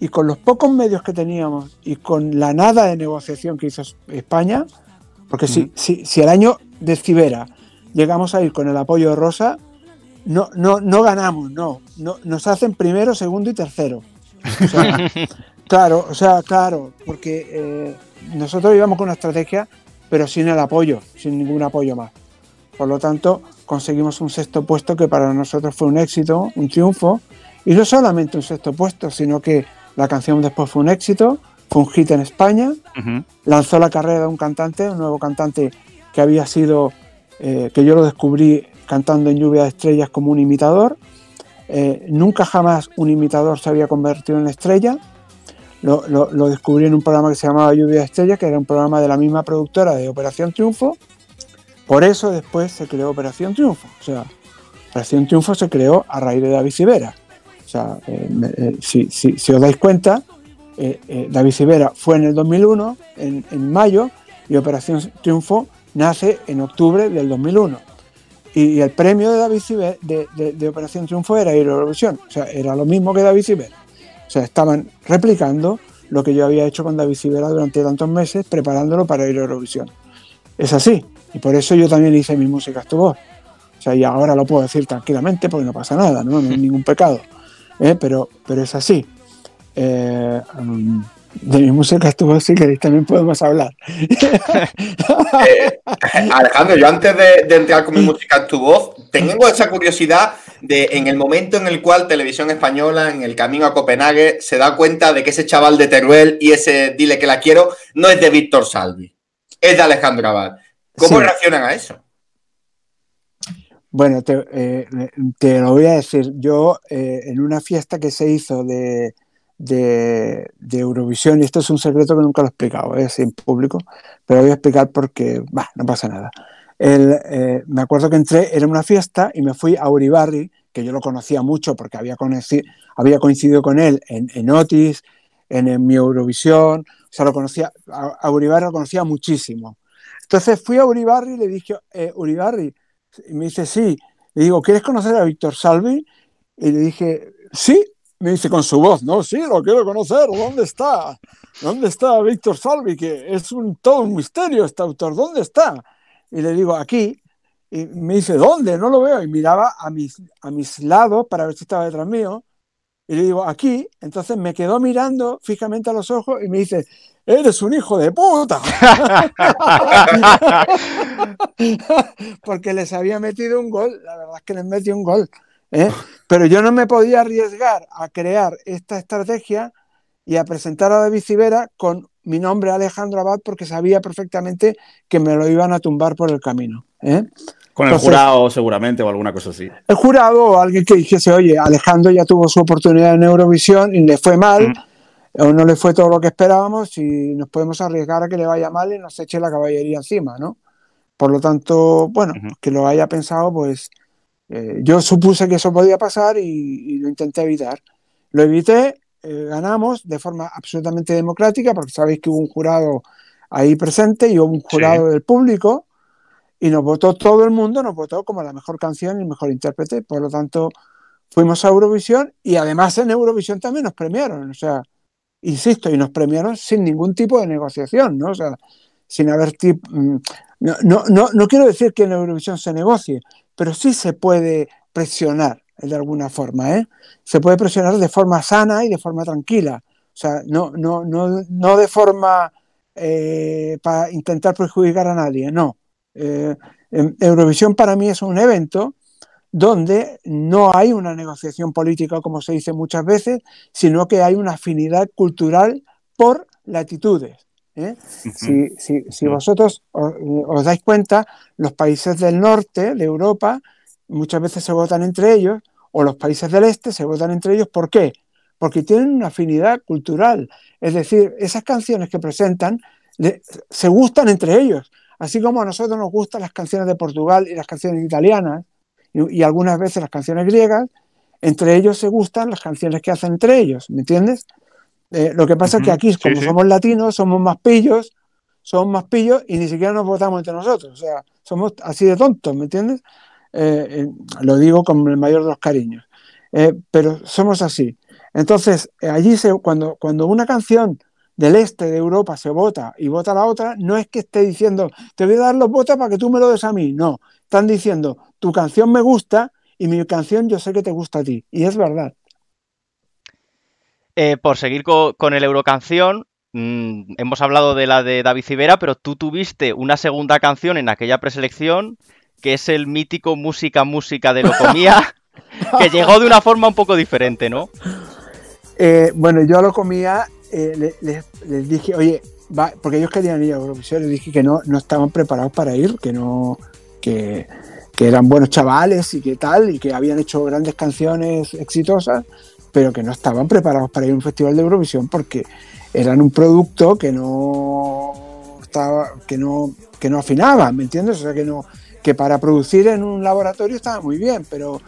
y con los pocos medios que teníamos y con la nada de negociación que hizo España, porque si, si, si el año de Cibera llegamos a ir con el apoyo de Rosa, no, no, no ganamos, no, no. Nos hacen primero, segundo y tercero. claro, o sea, claro, porque eh, nosotros íbamos con una estrategia, pero sin el apoyo, sin ningún apoyo más. Por lo tanto, conseguimos un sexto puesto que para nosotros fue un éxito, un triunfo. Y no solamente un sexto puesto, sino que la canción después fue un éxito, fue un hit en España, lanzó la carrera de un cantante, un nuevo cantante que había sido, eh, que yo lo descubrí cantando en Lluvia de Estrellas como un imitador. Eh, nunca jamás un imitador se había convertido en estrella. Lo, lo, descubrí en un programa que se llamaba Lluvia de Estrellas, que era un programa de la misma productora de Operación Triunfo. Por eso después se creó Operación Triunfo. O sea, Operación Triunfo se creó a raíz de David Sivera. O sea, eh, eh, si, os dais cuenta, David Sivera fue en el 2001, en, en mayo, y Operación Triunfo nace en octubre del 2001. Y, el premio de David Ciber, de, Operación Triunfo era Eurovisión. O sea, era lo mismo que David Ciber. O sea, estaban replicando lo que yo había hecho con David Cibera durante tantos meses, preparándolo para ir a Eurovisión. Es así. Y por eso yo también hice mi música a tu voz. O sea, y ahora lo puedo decir tranquilamente porque no pasa nada, no, no hay ningún pecado. ¿eh? Pero, pero es así. Eh, um, de mi música estuvo si queréis también podemos hablar. Eh, Alejandro, yo antes de, entrar con mi música en tu voz, tengo esa curiosidad de en el momento en el cual Televisión Española, en el camino a Copenhague, se da cuenta de que ese chaval de Teruel y ese Dile que la quiero no es de Víctor Salvi, es de Alejandro Abad. ¿Cómo reaccionan a eso? Bueno, te, eh, lo voy a decir. Yo, eh, en una fiesta que se hizo de, de, Eurovisión, y esto es un secreto que nunca lo he explicado, es en público, pero voy a explicar porque, bah, no pasa nada. El, eh, me acuerdo que entré, era una fiesta y me fui a Uribarri, que yo lo conocía mucho porque había, había coincidido con él en, en Otis, en, mi Eurovisión, o sea, lo conocía, a, Uribarri lo conocía muchísimo. Entonces fui a Uribarri y le dije, eh, Uribarri, y me dice, sí, le digo, ¿quieres conocer a Víctor Salvi? Y le dije, sí, me dice con su voz, no, sí, lo quiero conocer, ¿dónde está? ¿Dónde está Víctor Salvi? Que es un, todo un misterio este autor, ¿dónde está? Y le digo, aquí, y me dice, ¿dónde? No lo veo. Y miraba a mis, a mis lados para ver si estaba detrás mío. Y le digo, aquí. Entonces me quedó mirando fijamente a los ojos y me dice, eres un hijo de puta. Porque les había metido un gol. La verdad es que les metió un gol. ¿Eh? Pero yo no me podía arriesgar a crear esta estrategia y a presentar a David Civera con mi nombre Alejandro Abad porque sabía perfectamente que me lo iban a tumbar por el camino. ¿eh? Con el jurado seguramente o alguna cosa así. El jurado o alguien que dijese, oye, Alejandro ya tuvo su oportunidad en Eurovisión y le fue mal, mm. o no le fue todo lo que esperábamos y nos podemos arriesgar a que le vaya mal y nos eche la caballería encima, ¿no? Por lo tanto, bueno, que lo haya pensado, pues eh, yo supuse que eso podía pasar y, lo intenté evitar. Lo evité, eh, ganamos de forma absolutamente democrática, porque sabéis que hubo un jurado ahí presente y hubo un jurado del público y nos votó todo el mundo, nos votó como la mejor canción y el mejor intérprete. Por lo tanto, fuimos a Eurovisión y además en Eurovisión también nos premiaron. O sea, insisto, y nos premiaron sin ningún tipo de negociación, ¿no? O sea, sin haber mm, no, no, no, no quiero decir que en Eurovisión se negocie, pero sí se puede presionar de alguna forma, ¿eh? Se puede presionar de forma sana y de forma tranquila. O sea, no, no, no, no de forma eh, para intentar perjudicar a nadie, no. Eh, Eurovisión para mí es un evento donde no hay una negociación política, como se dice muchas veces, sino que hay una afinidad cultural por latitudes. ¿Eh? si, vosotros os, dais cuenta, los países del norte de Europa muchas veces se votan entre ellos, o los países del este se votan entre ellos. ¿Por qué? Porque tienen una afinidad cultural. Es decir, esas canciones que presentan se gustan entre ellos. Así como a nosotros nos gustan las canciones de Portugal y las canciones italianas, y, algunas veces las canciones griegas, entre ellos se gustan las canciones que hacen entre ellos, ¿me entiendes? Eh, lo que pasa es que aquí, como somos latinos, somos más pillos, somos más pillos y ni siquiera nos votamos entre nosotros. O sea, somos así de tontos, ¿me entiendes? Eh, eh, lo digo con el mayor de los cariños. pero somos así. Entonces, allí se, cuando, cuando una canción del este de Europa se vota y vota la otra, no es que esté diciendo, te voy a dar los votos para que tú me lo des a mí. No, están diciendo, tu canción me gusta y mi canción yo sé que te gusta a ti. Y es verdad. Eh, por seguir con, el Eurocanción, mm, hemos hablado de la de David Civera, pero tú tuviste una segunda canción en aquella preselección, que es el mítico Música Música de Locomía, que llegó de una forma un poco diferente, ¿no? Eh, bueno, yo a Locomía eh, les, dije, oye, porque ellos querían ir a Eurovisión, les dije que no, no estaban preparados para ir, que no, que, que eran buenos chavales y que tal, y que habían hecho grandes canciones exitosas, pero que no estaban preparados para ir a un festival de Eurovisión porque eran un producto que no estaba, que no, que no afinaba, ¿me entiendes? O sea que no, que para producir en un laboratorio estaba muy bien, pero,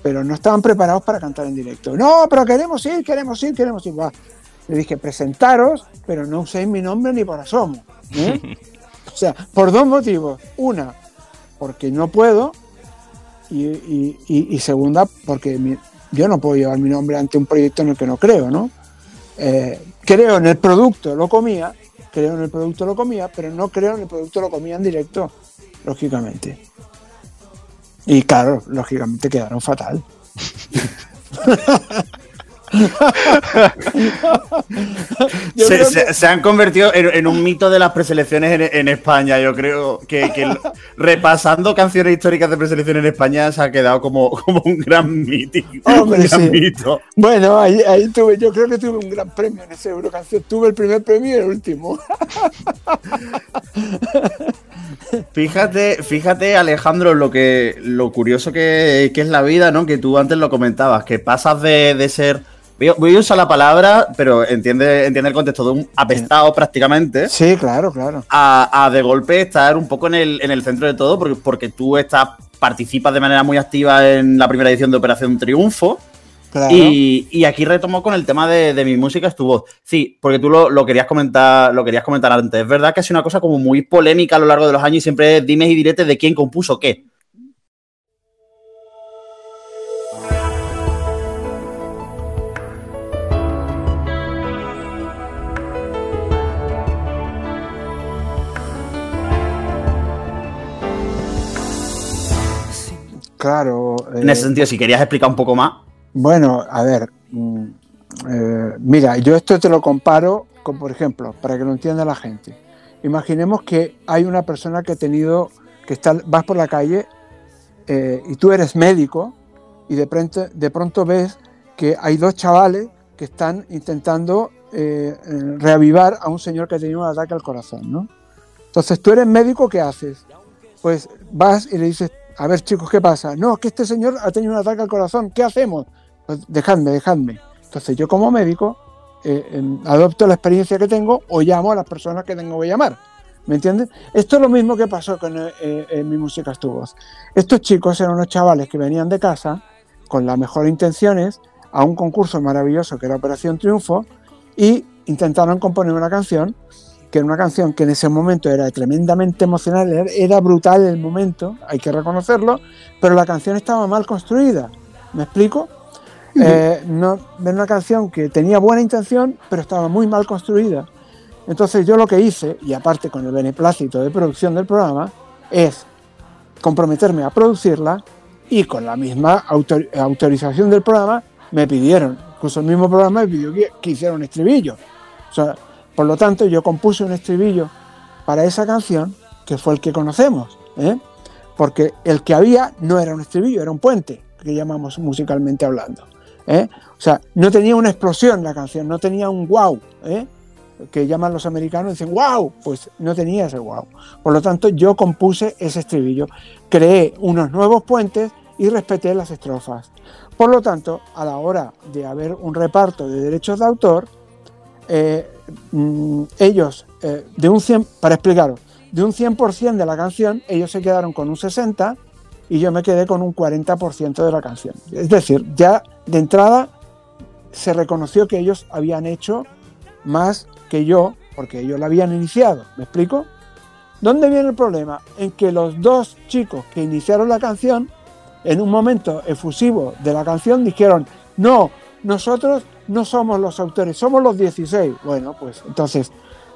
pero no estaban preparados para cantar en directo. No, pero queremos ir, queremos ir, queremos ir. Va. Le dije, presentaros, pero no uséis mi nombre ni por asomo. ¿eh? o sea, por dos motivos. Una, porque no puedo. Y, segunda, porque yo no puedo llevar mi nombre ante un proyecto en el que no creo, ¿no? Eh, creo en el producto, lo comía, creo en el producto, lo comía, pero no creo en el producto, lo comía en directo, lógicamente. Y claro, lógicamente quedaron fatal. se, han convertido en, un mito de las preselecciones en, España. Yo creo que, repasando canciones históricas de preselección en España se ha quedado como, como un gran, mito. Bueno, ahí, tuve, yo creo que tuve un gran premio en ese Eurocanción. Tuve el primer premio y el último. Fíjate, fíjate, Alejandro, lo que lo curioso que, es la vida, ¿no? Que tú antes lo comentabas, que pasas de ser Voy, a usar la palabra, pero entiende, entiende el contexto de un apestado prácticamente. Sí, claro, claro. A, de golpe estar un poco en el, en el centro de todo, porque, porque tú estás, participas de manera muy activa en la primera edición de Operación Triunfo. Y, aquí retomo con el tema de, mi música es tu voz. Sí, porque tú lo, querías comentar, lo querías comentar antes. Es verdad que ha sido una cosa como muy polémica a lo largo de los años y siempre dimes y diretes de quién compuso qué. Claro. en ese eh, sentido, si querías explicar un poco más. Bueno, a ver, mm, eh, mira, yo esto te lo comparo con, por ejemplo, para que lo entienda la gente. Imaginemos que hay una persona que ha tenido, que está, vas por la calle eh, y tú eres médico y de pronto, de pronto ves que hay dos chavales que están intentando reavivar a un señor que ha tenido un ataque al corazón, ¿no? Entonces tú eres médico, ¿qué haces? Pues vas y le dices, a ver chicos, ¿qué pasa? No, es que este señor ha tenido un ataque al corazón, ¿qué hacemos? Pues dejadme, dejadme. Entonces yo como médico eh, em, adopto la experiencia que tengo o llamo a las personas que tengo que llamar. ¿Me entiendes? Esto es lo mismo que pasó con eh, eh, mi música tu. Estos chicos eran unos chavales que venían de casa con las mejores intenciones a un concurso maravilloso que era Operación Triunfo y intentaron componer una canción que era una canción que en ese momento era tremendamente emocional, era brutal el momento, hay que reconocerlo, pero la canción estaba mal construida. ¿Me explico? Eh, no, era una canción que tenía buena intención, pero estaba muy mal construida. Entonces yo lo que hice, y aparte con el beneplácito de producción del programa, es comprometerme a producirla y con la misma autorización del programa me pidieron, incluso el mismo programa me pidió que, hiciera un estribillo. Por lo tanto, yo compuse un estribillo para esa canción, que fue el que conocemos, ¿eh? porque el que había no era un estribillo, era un puente, que llamamos musicalmente hablando. ¿eh? O sea, no tenía una explosión la canción, no tenía un wow, ¿eh? que llaman los americanos y dicen wow, pues no tenía ese wow. Por lo tanto, yo compuse ese estribillo, creé unos nuevos puentes y respeté las estrofas. Por lo tanto, a la hora de haber un reparto de derechos de autor, eh, mm, ellos, de un 100, para explicaros, de un 100% de la canción, ellos se quedaron con un 60% y yo me quedé con un 40% de la canción. Es decir, ya de entrada se reconoció que ellos habían hecho más que yo, porque ellos la habían iniciado. ¿Me explico? ¿Dónde viene el problema? En que los dos chicos que iniciaron la canción, en un momento efusivo de la canción, dijeron, no, nosotros no somos los autores, somos los 16. Bueno, pues entonces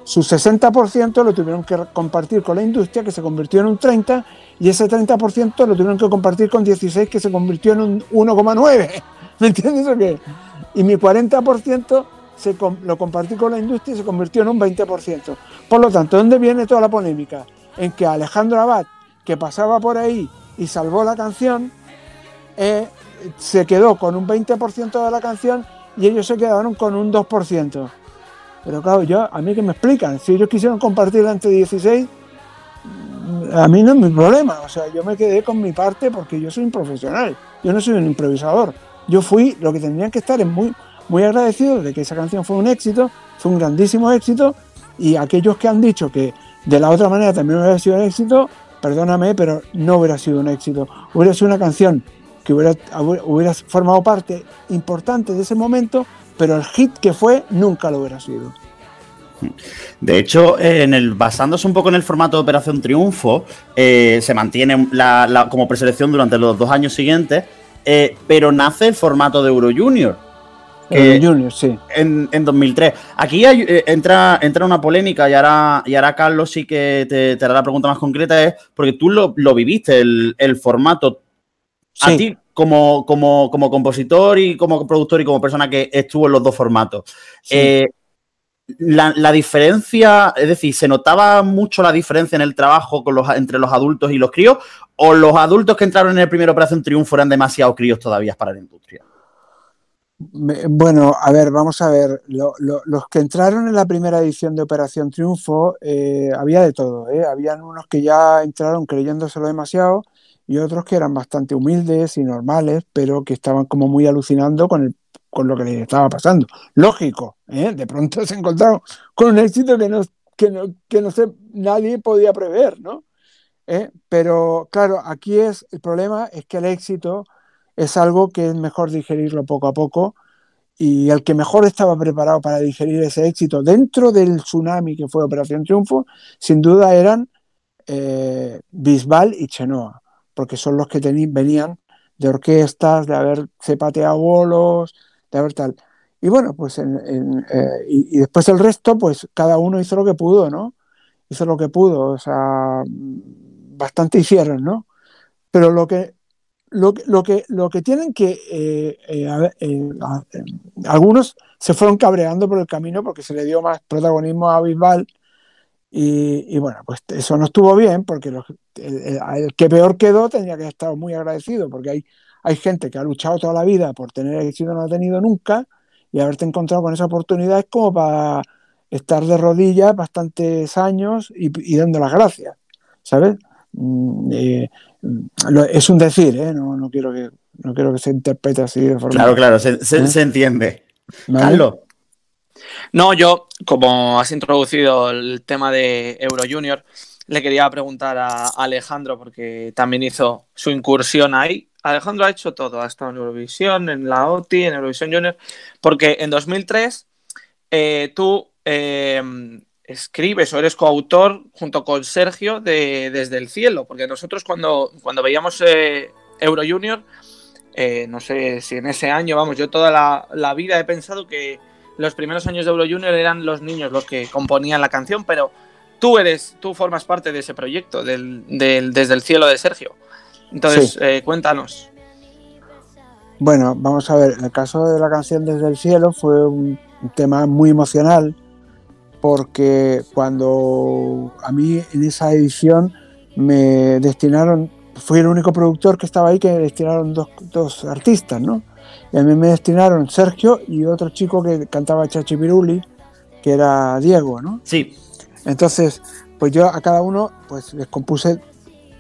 su 60% lo tuvieron que compartir con la industria, que se convirtió en un 30%, y ese 30% lo tuvieron que compartir con 16, que se convirtió en un 1,9%. ¿Me entiendes o qué? Y mi 40% se, lo compartí con la industria y se convirtió en un 20%. Por lo tanto, ¿dónde viene toda la polémica? En que Alejandro Abad, que pasaba por ahí y salvó la canción, eh, se quedó con un 20% de la canción y ellos se quedaron con un 2%. Pero claro, yo, a mí que me explican, si ellos quisieron compartir entre 16, a mí no es mi problema. O sea, yo me quedé con mi parte porque yo soy un profesional, yo no soy un improvisador. Yo fui, lo que tendrían que estar es muy, muy agradecidos de que esa canción fue un éxito, fue un grandísimo éxito, y aquellos que han dicho que de la otra manera también hubiera sido un éxito, perdóname, pero no hubiera sido un éxito. Hubiera sido una canción que hubiera, hubiera formado parte importante de ese momento, pero el hit que fue nunca lo hubiera sido. De hecho, en el, basándose un poco en el formato de Operación Triunfo, eh, se mantiene como preselección durante los dos años siguientes, eh, pero nace el formato de Euro Junior. Euro Junior, sí. En, 2003. Aquí eh, entra, entra una polémica y ahora, y ahora Carlos sí que te, hará la pregunta más concreta, es porque tú lo, viviste, el, formato. A ti, como, como, como, compositor y como productor y como persona que estuvo en los dos formatos. Eh, la, diferencia, es decir, ¿se notaba mucho la diferencia en el trabajo con los, entre los adultos y los críos? ¿O los adultos que entraron en el primer Operación Triunfo eran demasiado críos todavía para la industria? Bueno, a ver, vamos a ver. los que entraron en la primera edición de Operación Triunfo, eh, había de todo. ¿eh? Habían unos que ya entraron creyéndoselo demasiado y otros que eran bastante humildes y normales, pero que estaban como muy alucinando con el con lo que le estaba pasando. Lógico, ¿eh? de pronto se encontraron con un éxito que no, que no, que no sé, nadie podía prever, ¿no? ¿Eh? Pero claro, aquí es el problema es que el éxito es algo que es mejor digerirlo poco a poco y el que mejor estaba preparado para digerir ese éxito dentro del tsunami que fue Operación Triunfo, sin duda eran eh, Bisbal y Chenoa, porque son los que venían de orquestas, de haberse pateado bolos, de haber tal. Y bueno, pues eh, y, después el resto, pues cada uno hizo lo que pudo, ¿no? Hizo lo que pudo, o sea, bastante hicieron, ¿no? Pero lo que, lo, lo que, lo que tienen que, eh, eh, algunos se fueron cabreando por el camino porque se le dio más protagonismo a Bisbal y, y, bueno, pues eso no estuvo bien porque el, el, que peor quedó tenía que estar muy agradecido porque hay hay gente que ha luchado toda la vida por tener éxito, no ha tenido nunca, y haberte encontrado con esa oportunidad es como para estar de rodillas bastantes años y, dando las gracias, ¿sabes? Mm, eh, es un decir, ¿eh? no, quiero que, no quiero que se interprete así de forma. Claro, claro, se, ¿Eh? entiende. Carlos. No, yo, como has introducido el tema de Euro Junior, le quería preguntar a Alejandro, porque también hizo su incursión ahí, Alejandro ha hecho todo, ha estado en Eurovisión, en la OTI, en Eurovisión Junior, porque en 2003 eh, tú eh, escribes o eres coautor junto con Sergio de Desde el Cielo, porque nosotros cuando, cuando veíamos eh, Euro Junior, eh, no sé si en ese año, vamos, yo toda la, vida he pensado que los primeros años de Euro Junior eran los niños los que componían la canción, pero tú eres, tú formas parte de ese proyecto, del, Desde el Cielo de Sergio. Entonces, eh, cuéntanos. Bueno, vamos a ver, el caso de la canción Desde el Cielo fue un tema muy emocional porque cuando a mí en esa edición me destinaron, fui el único productor que estaba ahí que me destinaron dos, artistas, ¿no? Y a mí me destinaron Sergio y otro chico que cantaba Chachi Piruli, que era Diego, ¿no? Sí. Entonces, pues yo a cada uno, pues les compuse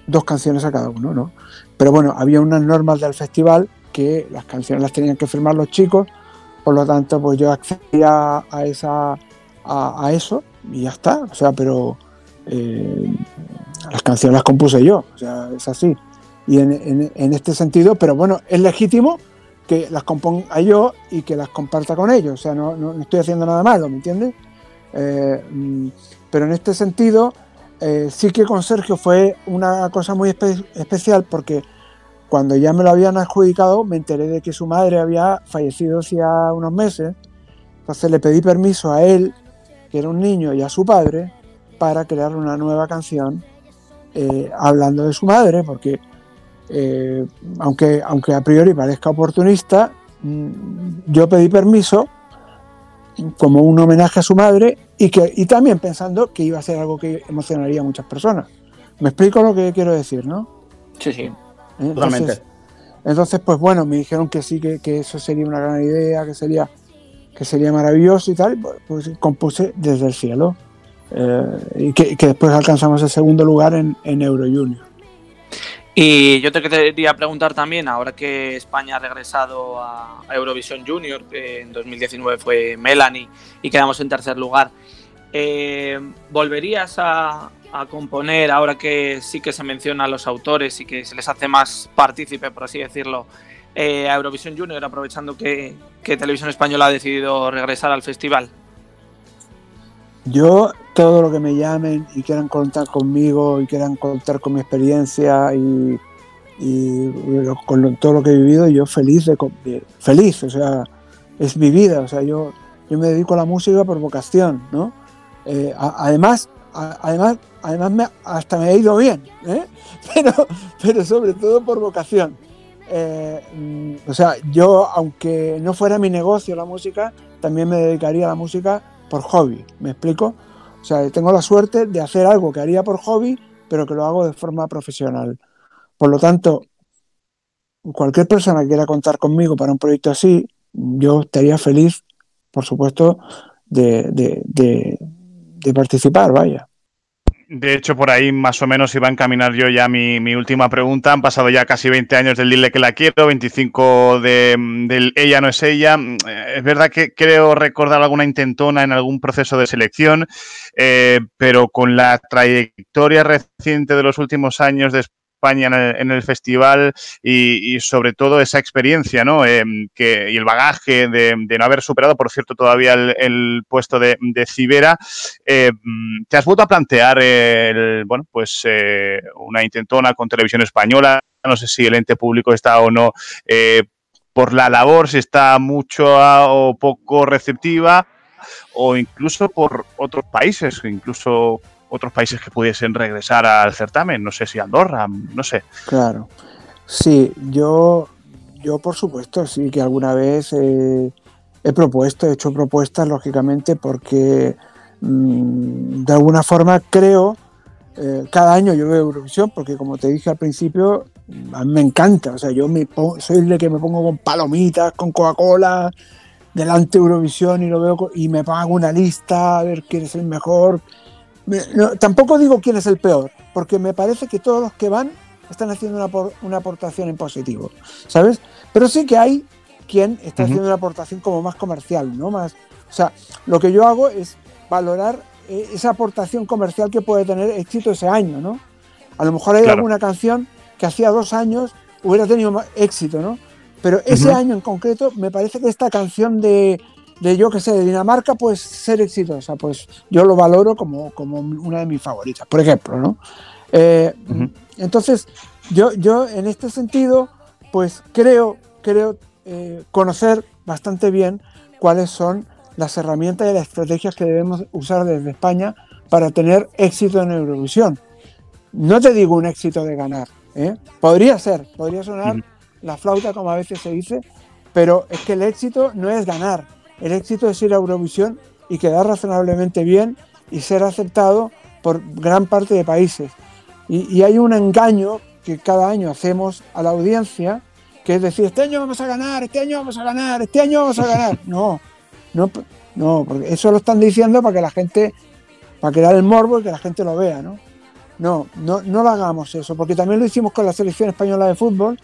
dos canciones a cada uno, ¿no? Pero bueno, había unas normas del festival que las canciones las tenían que firmar los chicos, por lo tanto, pues yo accedía a esa a, eso y ya está. O sea, pero eh, las canciones las compuse yo, o sea, es así. Y en, este sentido, pero bueno, es legítimo que las componga yo y que las comparta con ellos. O sea, no, no, estoy haciendo nada malo, ¿me entiendes? Eh, mm, pero en este sentido, eh, sí que con Sergio fue una cosa muy especial porque cuando ya me lo habían adjudicado, me enteré de que su madre había fallecido hacía unos meses. Entonces le pedí permiso a él que era un niño y a su padre para crear una nueva canción eh, hablando de su madre, porque eh, aunque, aunque a priori parezca oportunista, mm, yo pedí permiso como un homenaje a su madre y, que, y también pensando que iba a ser algo que emocionaría a muchas personas. ¿Me explico lo que quiero decir, no? Sí, sí. Entonces, entonces pues bueno, me dijeron que sí, que, que eso sería una gran idea, que sería que sería maravilloso y tal, pues, pues compuse desde el cielo. Eh, y que, después alcanzamos el segundo lugar en, Euro Junior. Y yo te quería preguntar también, ahora que España ha regresado a Eurovisión Junior, que en 2019 fue Melanie y quedamos en tercer lugar, eh, ¿volverías a, a, componer ahora que sí que se menciona a los autores y que se les hace más partícipe, por así decirlo, eh, a Eurovisión Junior, aprovechando que, Televisión Española ha decidido regresar al festival? Yo, todo lo que me llamen y quieran contar conmigo y quieran contar con mi experiencia y, con todo lo que he vivido, yo feliz, de, feliz, o sea, es mi vida, o sea, yo, yo me dedico a la música por vocación, ¿no? Eh, además, además, además hasta me ha ido bien, ¿eh? pero, pero sobre todo por vocación. Eh, mm, o sea, yo, aunque no fuera mi negocio la música, también me dedicaría a la música por hobby, ¿me explico? O sea, tengo la suerte de hacer algo que haría por hobby, pero que lo hago de forma profesional. Por lo tanto, cualquier persona que quiera contar conmigo para un proyecto así, yo estaría feliz, por supuesto, de, participar, vaya. De hecho, por ahí más o menos iba a encaminar yo ya mi, última pregunta. Han pasado ya casi 20 años del Dile que la quiero, 25 de, del Ella no es ella. Es verdad que creo recordar alguna intentona en algún proceso de selección, eh, pero con la trayectoria reciente de los últimos años después España en el, festival y, sobre todo esa experiencia ¿no? Em, que, y el bagaje de, no haber superado, por cierto, todavía el, puesto de, de Cibera. Em, ¿Te has vuelto a plantear el, bueno, pues, eh, una intentona con televisión española? No sé si el ente público está o no eh, por la labor, si está mucho o poco receptiva o incluso por otros países, incluso otros países que pudiesen regresar al certamen, no sé si Andorra, no sé. Claro, sí, yo, yo por supuesto sí que alguna vez he propuesto, he hecho propuestas lógicamente porque mm, de alguna forma creo, eh, cada año yo veo Eurovisión porque como te dije al principio, a mí me encanta, o sea, yo me soy el de que me pongo con palomitas, con Coca-Cola, delante de Eurovisión y lo veo y me pago una lista a ver quién es el mejor tampoco digo quién es el peor, porque me parece que todos los que van están haciendo una, una aportación en positivo, ¿sabes? Pero sí que hay quien está haciendo una aportación como más comercial, ¿no? Más, o sea, lo que yo hago es valorar eh, esa aportación comercial que puede tener éxito ese año, ¿no? A lo mejor hay alguna canción que hacía dos años hubiera tenido éxito, ¿no? Pero ese año en concreto me parece que esta canción de de yo que sé, de Dinamarca, pues ser exitosa, pues yo lo valoro como, como una de mis favoritas, por ejemplo, ¿no? Eh, entonces, yo, yo en este sentido, pues creo, creo eh, conocer bastante bien cuáles son las herramientas y las estrategias que debemos usar desde España para tener éxito en Eurovisión. No te digo un éxito de ganar, ¿eh? podría ser, podría sonar la flauta como a veces se dice, pero es que el éxito no es ganar, el éxito es ir a Eurovisión y quedar razonablemente bien y ser aceptado por gran parte de países. Y, hay un engaño que cada año hacemos a la audiencia, que es decir, este año vamos a ganar, este año vamos a ganar, este año vamos a ganar. No, no, no, porque eso lo están diciendo para que la gente, para crear el morbo y que la gente lo vea, ¿no? No, no, no lo hagamos eso, porque también lo hicimos con la selección española de fútbol,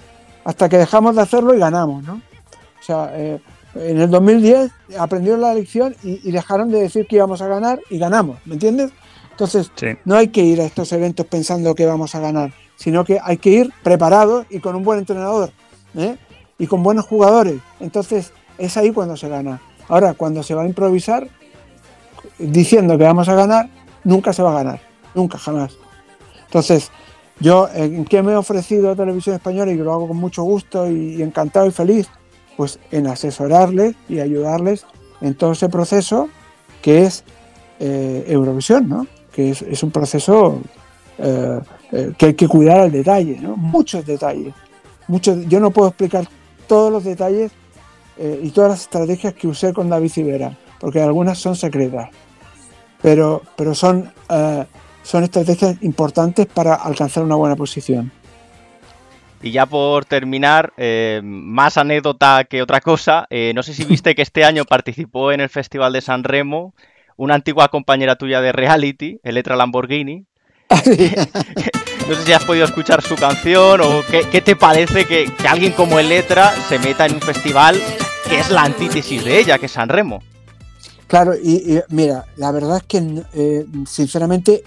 hasta que dejamos de hacerlo y ganamos, ¿no? O sea, eh, en el 2010 aprendieron la lección y, dejaron de decir que íbamos a ganar y ganamos, ¿me entiendes? Entonces, no hay que ir a estos eventos pensando que vamos a ganar, sino que hay que ir preparados y con un buen entrenador ¿eh? y con buenos jugadores. Entonces, es ahí cuando se gana. Ahora, cuando se va a improvisar diciendo que vamos a ganar, nunca se va a ganar, nunca, jamás. Entonces, yo, ¿en qué me he ofrecido a Televisión Española y lo hago con mucho gusto y encantado y feliz? Pues en asesorarles y ayudarles en todo ese proceso que es eh, Eurovisión, ¿no? que es, un proceso eh, eh, que hay que cuidar al detalle, muchos detalles. Muchos, yo no puedo explicar todos los detalles y todas las estrategias que usé con David Civera, porque algunas son secretas, pero, pero son, son estrategias importantes para alcanzar una buena posición. Y ya por terminar, eh, más anécdota que otra cosa, eh, no sé si viste que este año participó en el Festival de San Remo una antigua compañera tuya de reality, Eletra Lamborghini. Ah, no sé si has podido escuchar su canción o qué, te parece que, alguien como Eletra se meta en un festival que es la antítesis de ella, que es San Remo. Claro, y, mira, la verdad es que eh, sinceramente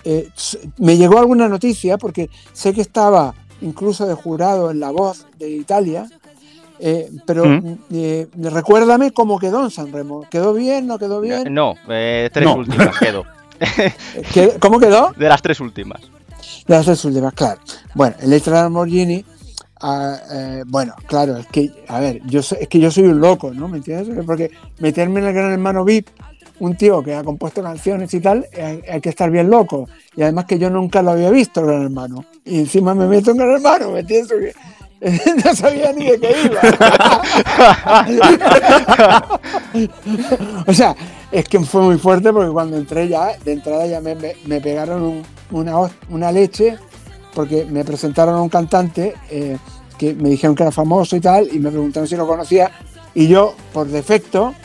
me llegó alguna noticia porque sé que estaba incluso de jurado en La Voz de Italia. Eh, pero mm. eh, recuérdame cómo quedó en San Remo. ¿Quedó bien? ¿No quedó bien? No, eh, tres últimas quedó. ¿Cómo quedó? De las tres últimas. De las tres últimas, claro. Bueno, Electra Lamborghini, ah, bueno, claro, es que, a ver, yo es que yo soy un loco, ¿no? ¿Me entiendes? Porque meterme en el gran hermano VIP un tío que ha compuesto canciones y tal, hay, que estar bien loco. Y además que yo nunca lo había visto, Gran Hermano. Y encima me meto en Gran Hermano, ¿me entiendes? no sabía ni de qué iba. o sea, es que fue muy fuerte porque cuando entré ya, de entrada ya me, pegaron una, una, leche porque me presentaron a un cantante eh, que me dijeron que era famoso y tal y me preguntaron si lo conocía y yo, por defecto,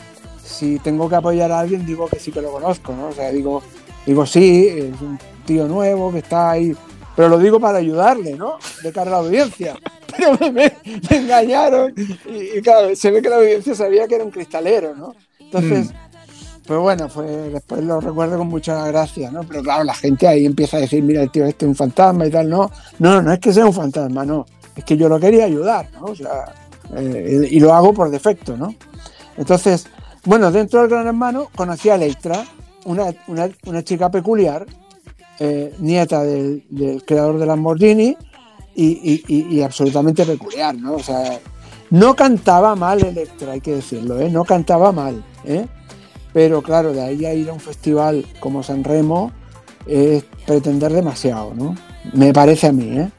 si tengo que apoyar a alguien, digo que sí que lo conozco, ¿no? O sea, digo, digo sí, es un tío nuevo que está ahí, pero lo digo para ayudarle, ¿no? De cara a la audiencia. Pero me, engañaron y, claro, se ve que la audiencia sabía que era un cristalero, ¿no? Entonces, mm. pues bueno, fue, después lo recuerdo con mucha gracia, ¿no? Pero claro, la gente ahí empieza a decir, mira, el tío este es un fantasma y tal, no, no, no es que sea un fantasma, no, es que yo lo quería ayudar, ¿no? O sea, eh, y lo hago por defecto, ¿no? Entonces, bueno, dentro del Gran Hermano conocí a Electra, una, chica peculiar, eh, nieta del, creador de Lamborghini y, y, absolutamente peculiar, ¿no? O sea, no cantaba mal Electra, hay que decirlo, ¿eh? No cantaba mal, ¿eh? Pero claro, de ahí a ir a un festival como San Remo es pretender demasiado, ¿no? Me parece a mí, ¿eh?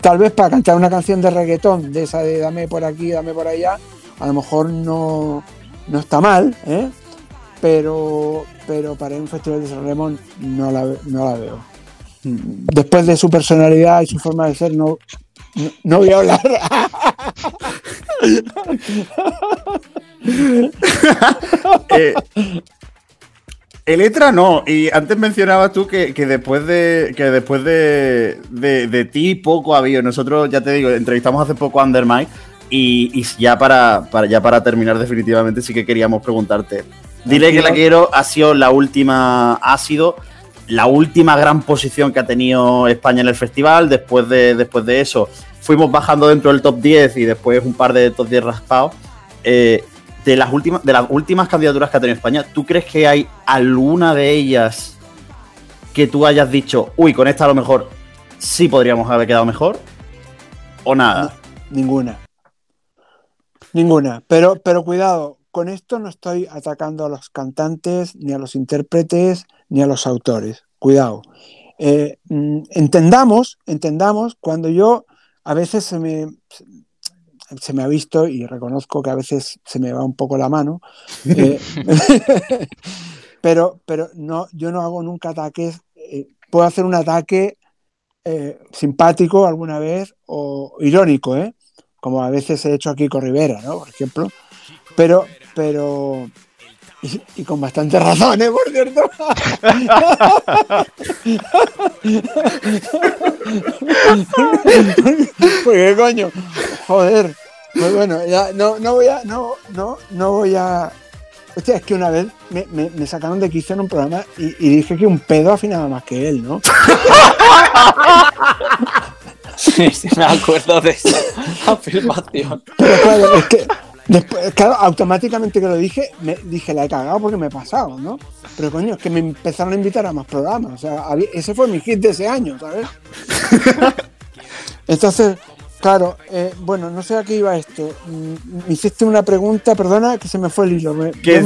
Tal vez para cantar una canción de reggaetón, de esa de dame por aquí, dame por allá, a lo mejor no, no está mal, ¿eh? pero, pero para un festival de San Ramón no la, no la veo. Después de su personalidad y su forma de ser, no, no, voy a hablar. eh, Eletra no, y antes mencionabas tú que, después de que después de, de, ti poco ha habido. Nosotros, ya te digo, entrevistamos hace poco a Undermine y, ya para, ya para terminar definitivamente sí que queríamos preguntarte. Dile que la quiero ha sido la última, ha sido la última gran posición que ha tenido España en el festival. Después de, después de eso, fuimos bajando dentro del top 10 y después un par de top 10 raspados. Eh, de las últimas, de las últimas candidaturas que ha tenido España, ¿tú crees que hay alguna de ellas que tú hayas dicho, uy, con esta a lo mejor sí podríamos haber quedado mejor? ¿O nada? ninguna. Ninguna. Pero, pero cuidado, con esto no estoy atacando a los cantantes, ni a los intérpretes, ni a los autores. Cuidado. Eh, mm, entendamos, entendamos, cuando yo a veces se me, se me ha visto y reconozco que a veces se me va un poco la mano, eh, pero, pero no, yo no hago nunca ataques, eh, puedo hacer un ataque simpático alguna vez o irónico, como a veces he hecho aquí con Rivera, ¿no? por ejemplo, pero, pero, y, con bastantes razones, por cierto. Porque coño, joder. Pues bueno, ya no, no voy a, no, no, no voy a. Hostia, es que una vez me, me, sacaron de quicio en un programa y, dije que un pedo afinaba más que él, ¿no? Sí, sí, me acuerdo de esa afirmación. Pero claro, es que Después, claro, automáticamente que lo dije, me dije, la he cagado porque me he pasado, ¿no? Pero coño, es que me empezaron a invitar a más programas. O sea, ese fue mi hit de ese año, ¿sabes? Entonces, claro, eh, bueno, no sé a qué iba esto. Mm, me hiciste una pregunta, perdona, que se me fue el hilo. que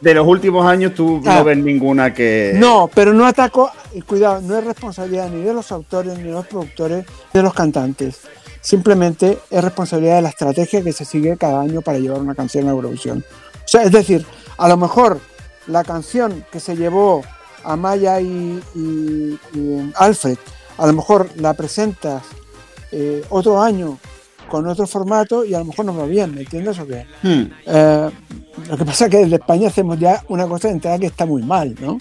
de, los últimos años tú no ah. ves ninguna que. No, pero no ataco, cuidado, no es responsabilidad ni de los autores, ni de los productores, ni de los cantantes simplemente es responsabilidad de la estrategia que se sigue cada año para llevar una canción a Eurovisión. O sea, es decir, a lo mejor la canción que se llevó a Maya y, Alfred, a lo mejor la presentas eh, otro año con otro formato y a lo mejor no va bien, ¿me entiendes o qué? Hmm. Eh, lo que pasa es que desde España hacemos ya una cosa de entrada que está muy mal, ¿no?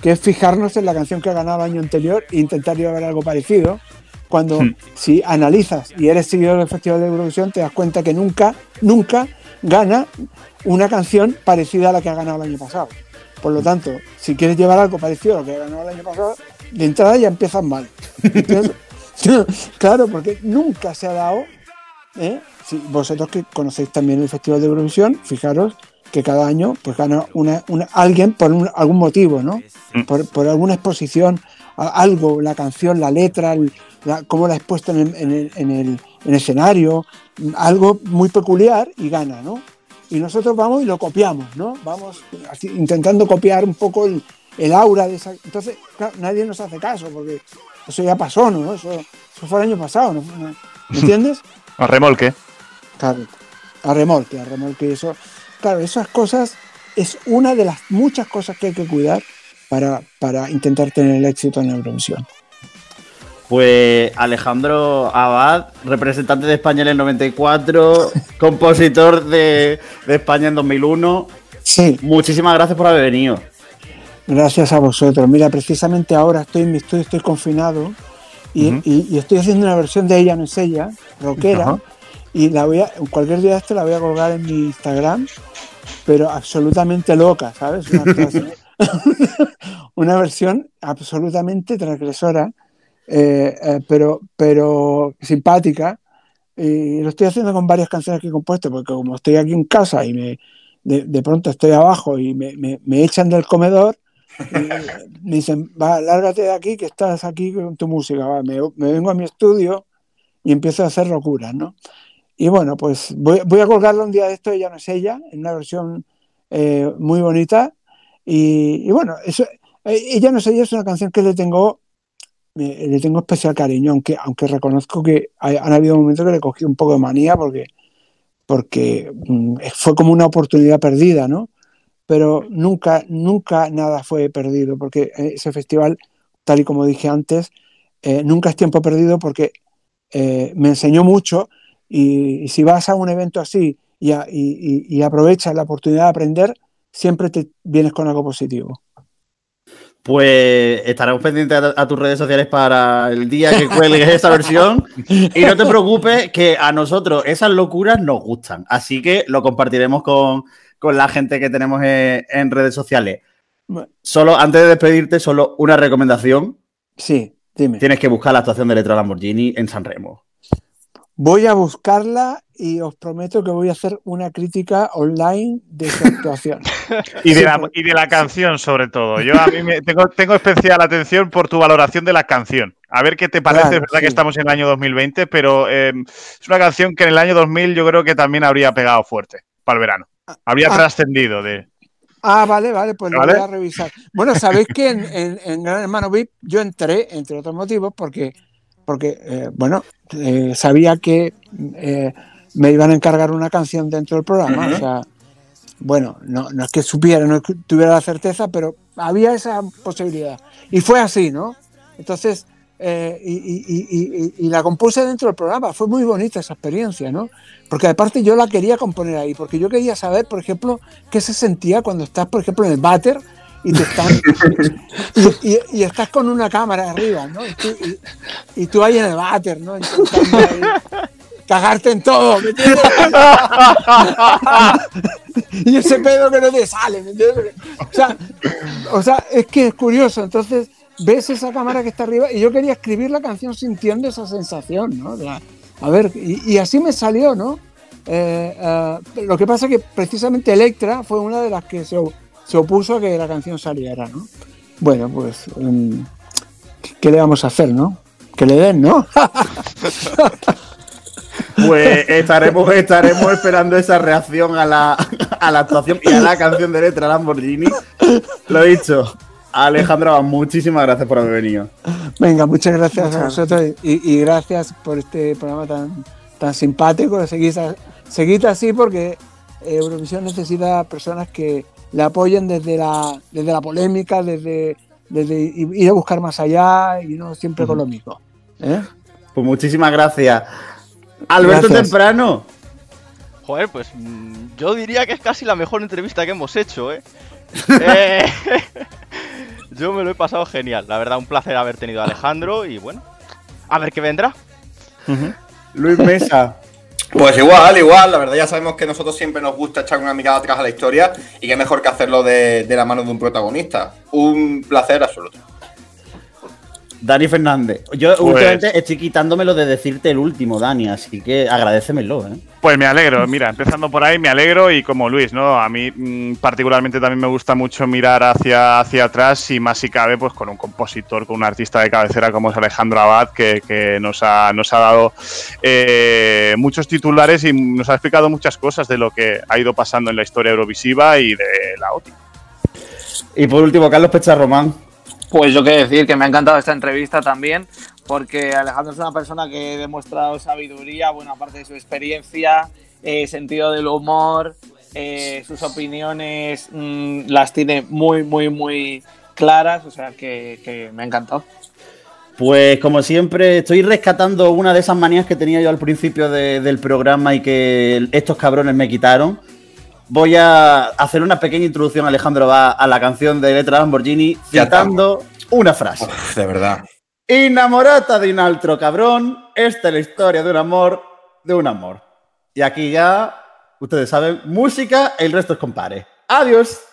Que es fijarnos en la canción que ha ganado el año anterior e intentar llevar algo parecido cuando hmm. si analizas y eres seguidor del Festival de Eurovisión, te das cuenta que nunca, nunca gana una canción parecida a la que ha ganado el año pasado. Por lo tanto, si quieres llevar algo parecido a lo que ha ganado el año pasado, de entrada ya empiezas mal. claro, porque nunca se ha dado. ¿eh? Si vosotros que conocéis también el Festival de Eurovisión, fijaros que cada año pues gana una, alguien por algún motivo, ¿no? Hmm. Por, por, alguna exposición, algo, la canción, la letra, el, cómo la has puesto en el, escenario, algo muy peculiar y gana, ¿no? Y nosotros vamos y lo copiamos, ¿no? Vamos intentando copiar un poco el, aura de esa... Entonces, nadie nos hace caso porque eso ya pasó, ¿no? Eso, fue el año pasado, ¿no? ¿Me entiendes? a remolque. Claro, a remolque, a remolque. Eso, claro, esas cosas es una de las muchas cosas que hay que cuidar para, para intentar tener el éxito en la Eurovisión. Pues Alejandro Abad, representante de España en el 94, compositor de, España en 2001. Sí. Muchísimas gracias por haber venido. Gracias a vosotros. Mira, precisamente ahora estoy en mi estudio, estoy confinado y, estoy haciendo una versión de Ella no es ella, rockera, y la voy a, cualquier día de esto la voy a colgar en mi Instagram, pero absolutamente loca, ¿sabes? Una, una versión absolutamente transgresora eh, eh, pero, pero simpática. Y lo estoy haciendo con varias canciones que he compuesto, porque como estoy aquí en casa y me, de, pronto estoy abajo y me, me, echan del comedor, me dicen, va, lárgate de aquí, que estás aquí con tu música. me, vengo a mi estudio y empiezo a hacer locuras, ¿no? Y bueno, pues voy, voy a colgarlo un día de esto, ella no es ella, en una versión eh, muy bonita. Y, y, bueno, eso, ella no es ella, es una canción que le tengo le tengo especial cariño, aunque, aunque reconozco que han habido momentos que le cogí un poco de manía porque, porque mm, fue como una oportunidad perdida, ¿no? Pero nunca, nunca nada fue perdido, porque ese festival, tal y como dije antes, eh, nunca es tiempo perdido porque eh, me enseñó mucho y, si vas a un evento así y, y aprovechas la oportunidad de aprender, siempre te vienes con algo positivo. Pues estaremos pendientes a, tus redes sociales para el día que cuelgues esa versión. Y no te preocupes, que a nosotros esas locuras nos gustan. Así que lo compartiremos con, la gente que tenemos en, redes sociales. Solo, antes de despedirte, solo una recomendación. Sí, dime. Tienes que buscar la actuación de Letra Lamborghini en San Remo. Voy a buscarla y os prometo que voy a hacer una crítica online de su actuación. y, de la, y, de la, canción, sobre todo. Yo a mí me, tengo, tengo, especial atención por tu valoración de la canción. A ver qué te parece. es verdad que estamos en el año 2020, pero eh, es una canción que en el año 2000 yo creo que también habría pegado fuerte para el verano. Habría ah, trascendido de. Ah, vale, vale, pues lo voy a revisar. Bueno, sabéis que en, en, Gran Hermano VIP yo entré, entre otros motivos, porque, porque eh, bueno, eh, sabía que eh, me iban a encargar una canción dentro del programa. O sea, bueno, no, no es que supiera, no es que tuviera la certeza, pero había esa posibilidad. Y fue así, ¿no? Entonces, eh, y, la compuse dentro del programa. Fue muy bonita esa experiencia, ¿no? Porque aparte yo la quería componer ahí, porque yo quería saber, por ejemplo, qué se sentía cuando estás, por ejemplo, en el váter y te están y, estás con una cámara arriba, ¿no? Y tú, ahí en el váter, ¿no? cagarte en todo, ¿me entiendes? y ese pedo que no te sale, ¿me entiendes? O sea, o sea, es que es curioso, entonces ves esa cámara que está arriba y yo quería escribir la canción sintiendo esa sensación, ¿no? a ver, y, así me salió, ¿no? Eh, eh, lo que pasa es que precisamente Electra fue una de las que se, opuso a que la canción saliera, ¿no? Bueno, pues, um, ¿qué le vamos a hacer, no? Que le den, ¿no? Pues estaremos, estaremos esperando esa reacción a la, a la actuación y a la canción de letra Lamborghini. Lo he dicho, Alejandro, muchísimas gracias por haber venido. Venga, muchas gracias a vosotros y, gracias por este programa tan, tan simpático. Seguid, así porque Eurovisión necesita personas que le apoyen desde la, desde la polémica, desde, desde ir a buscar más allá y no siempre con lo mismo. ¿eh? Pues muchísimas gracias. Alberto Temprano. Joder, pues mm, yo diría que es casi la mejor entrevista que hemos hecho, ¿eh? eh yo me lo he pasado genial. La verdad, un placer haber tenido a Alejandro y bueno, a ver qué vendrá. Luis Mesa. Pues igual, igual, la verdad ya sabemos que nosotros siempre nos gusta echar una mirada atrás a la historia y qué mejor que hacerlo de, de la mano de un protagonista. Un placer absoluto. Dani Fernández. Yo pues- últimamente estoy quitándomelo de decirte el último, Dani, así que agradecemelo, ¿eh? Pues me alegro, mira, empezando por ahí, me alegro y como Luis, ¿no? A mí mm, particularmente también me gusta mucho mirar hacia, hacia atrás y más si cabe, pues con un compositor, con un artista de cabecera como es Alejandro Abad, que, nos, ha, nos ha dado eh, muchos titulares y nos ha explicado muchas cosas de lo que ha ido pasando en la historia eurovisiva y de la OTI. Y por último, Carlos Pecharromán. Pues yo quiero decir que me ha encantado esta entrevista también, porque Alejandro es una persona que ha demostrado sabiduría, buena parte de su experiencia, eh, sentido del humor, eh, sus opiniones mm, las tiene muy, muy, muy claras, o sea que, me ha encantado. Pues como siempre, estoy rescatando una de esas manías que tenía yo al principio del programa y que estos cabrones me quitaron. Voy a hacer una pequeña introducción, Alejandro, va a la canción de Letra Lamborghini, citando una frase. de verdad. Inamorata de un altro cabrón, esta es la historia de un amor, de un amor. Y aquí ya, ustedes saben, música, el resto es compare. Adiós.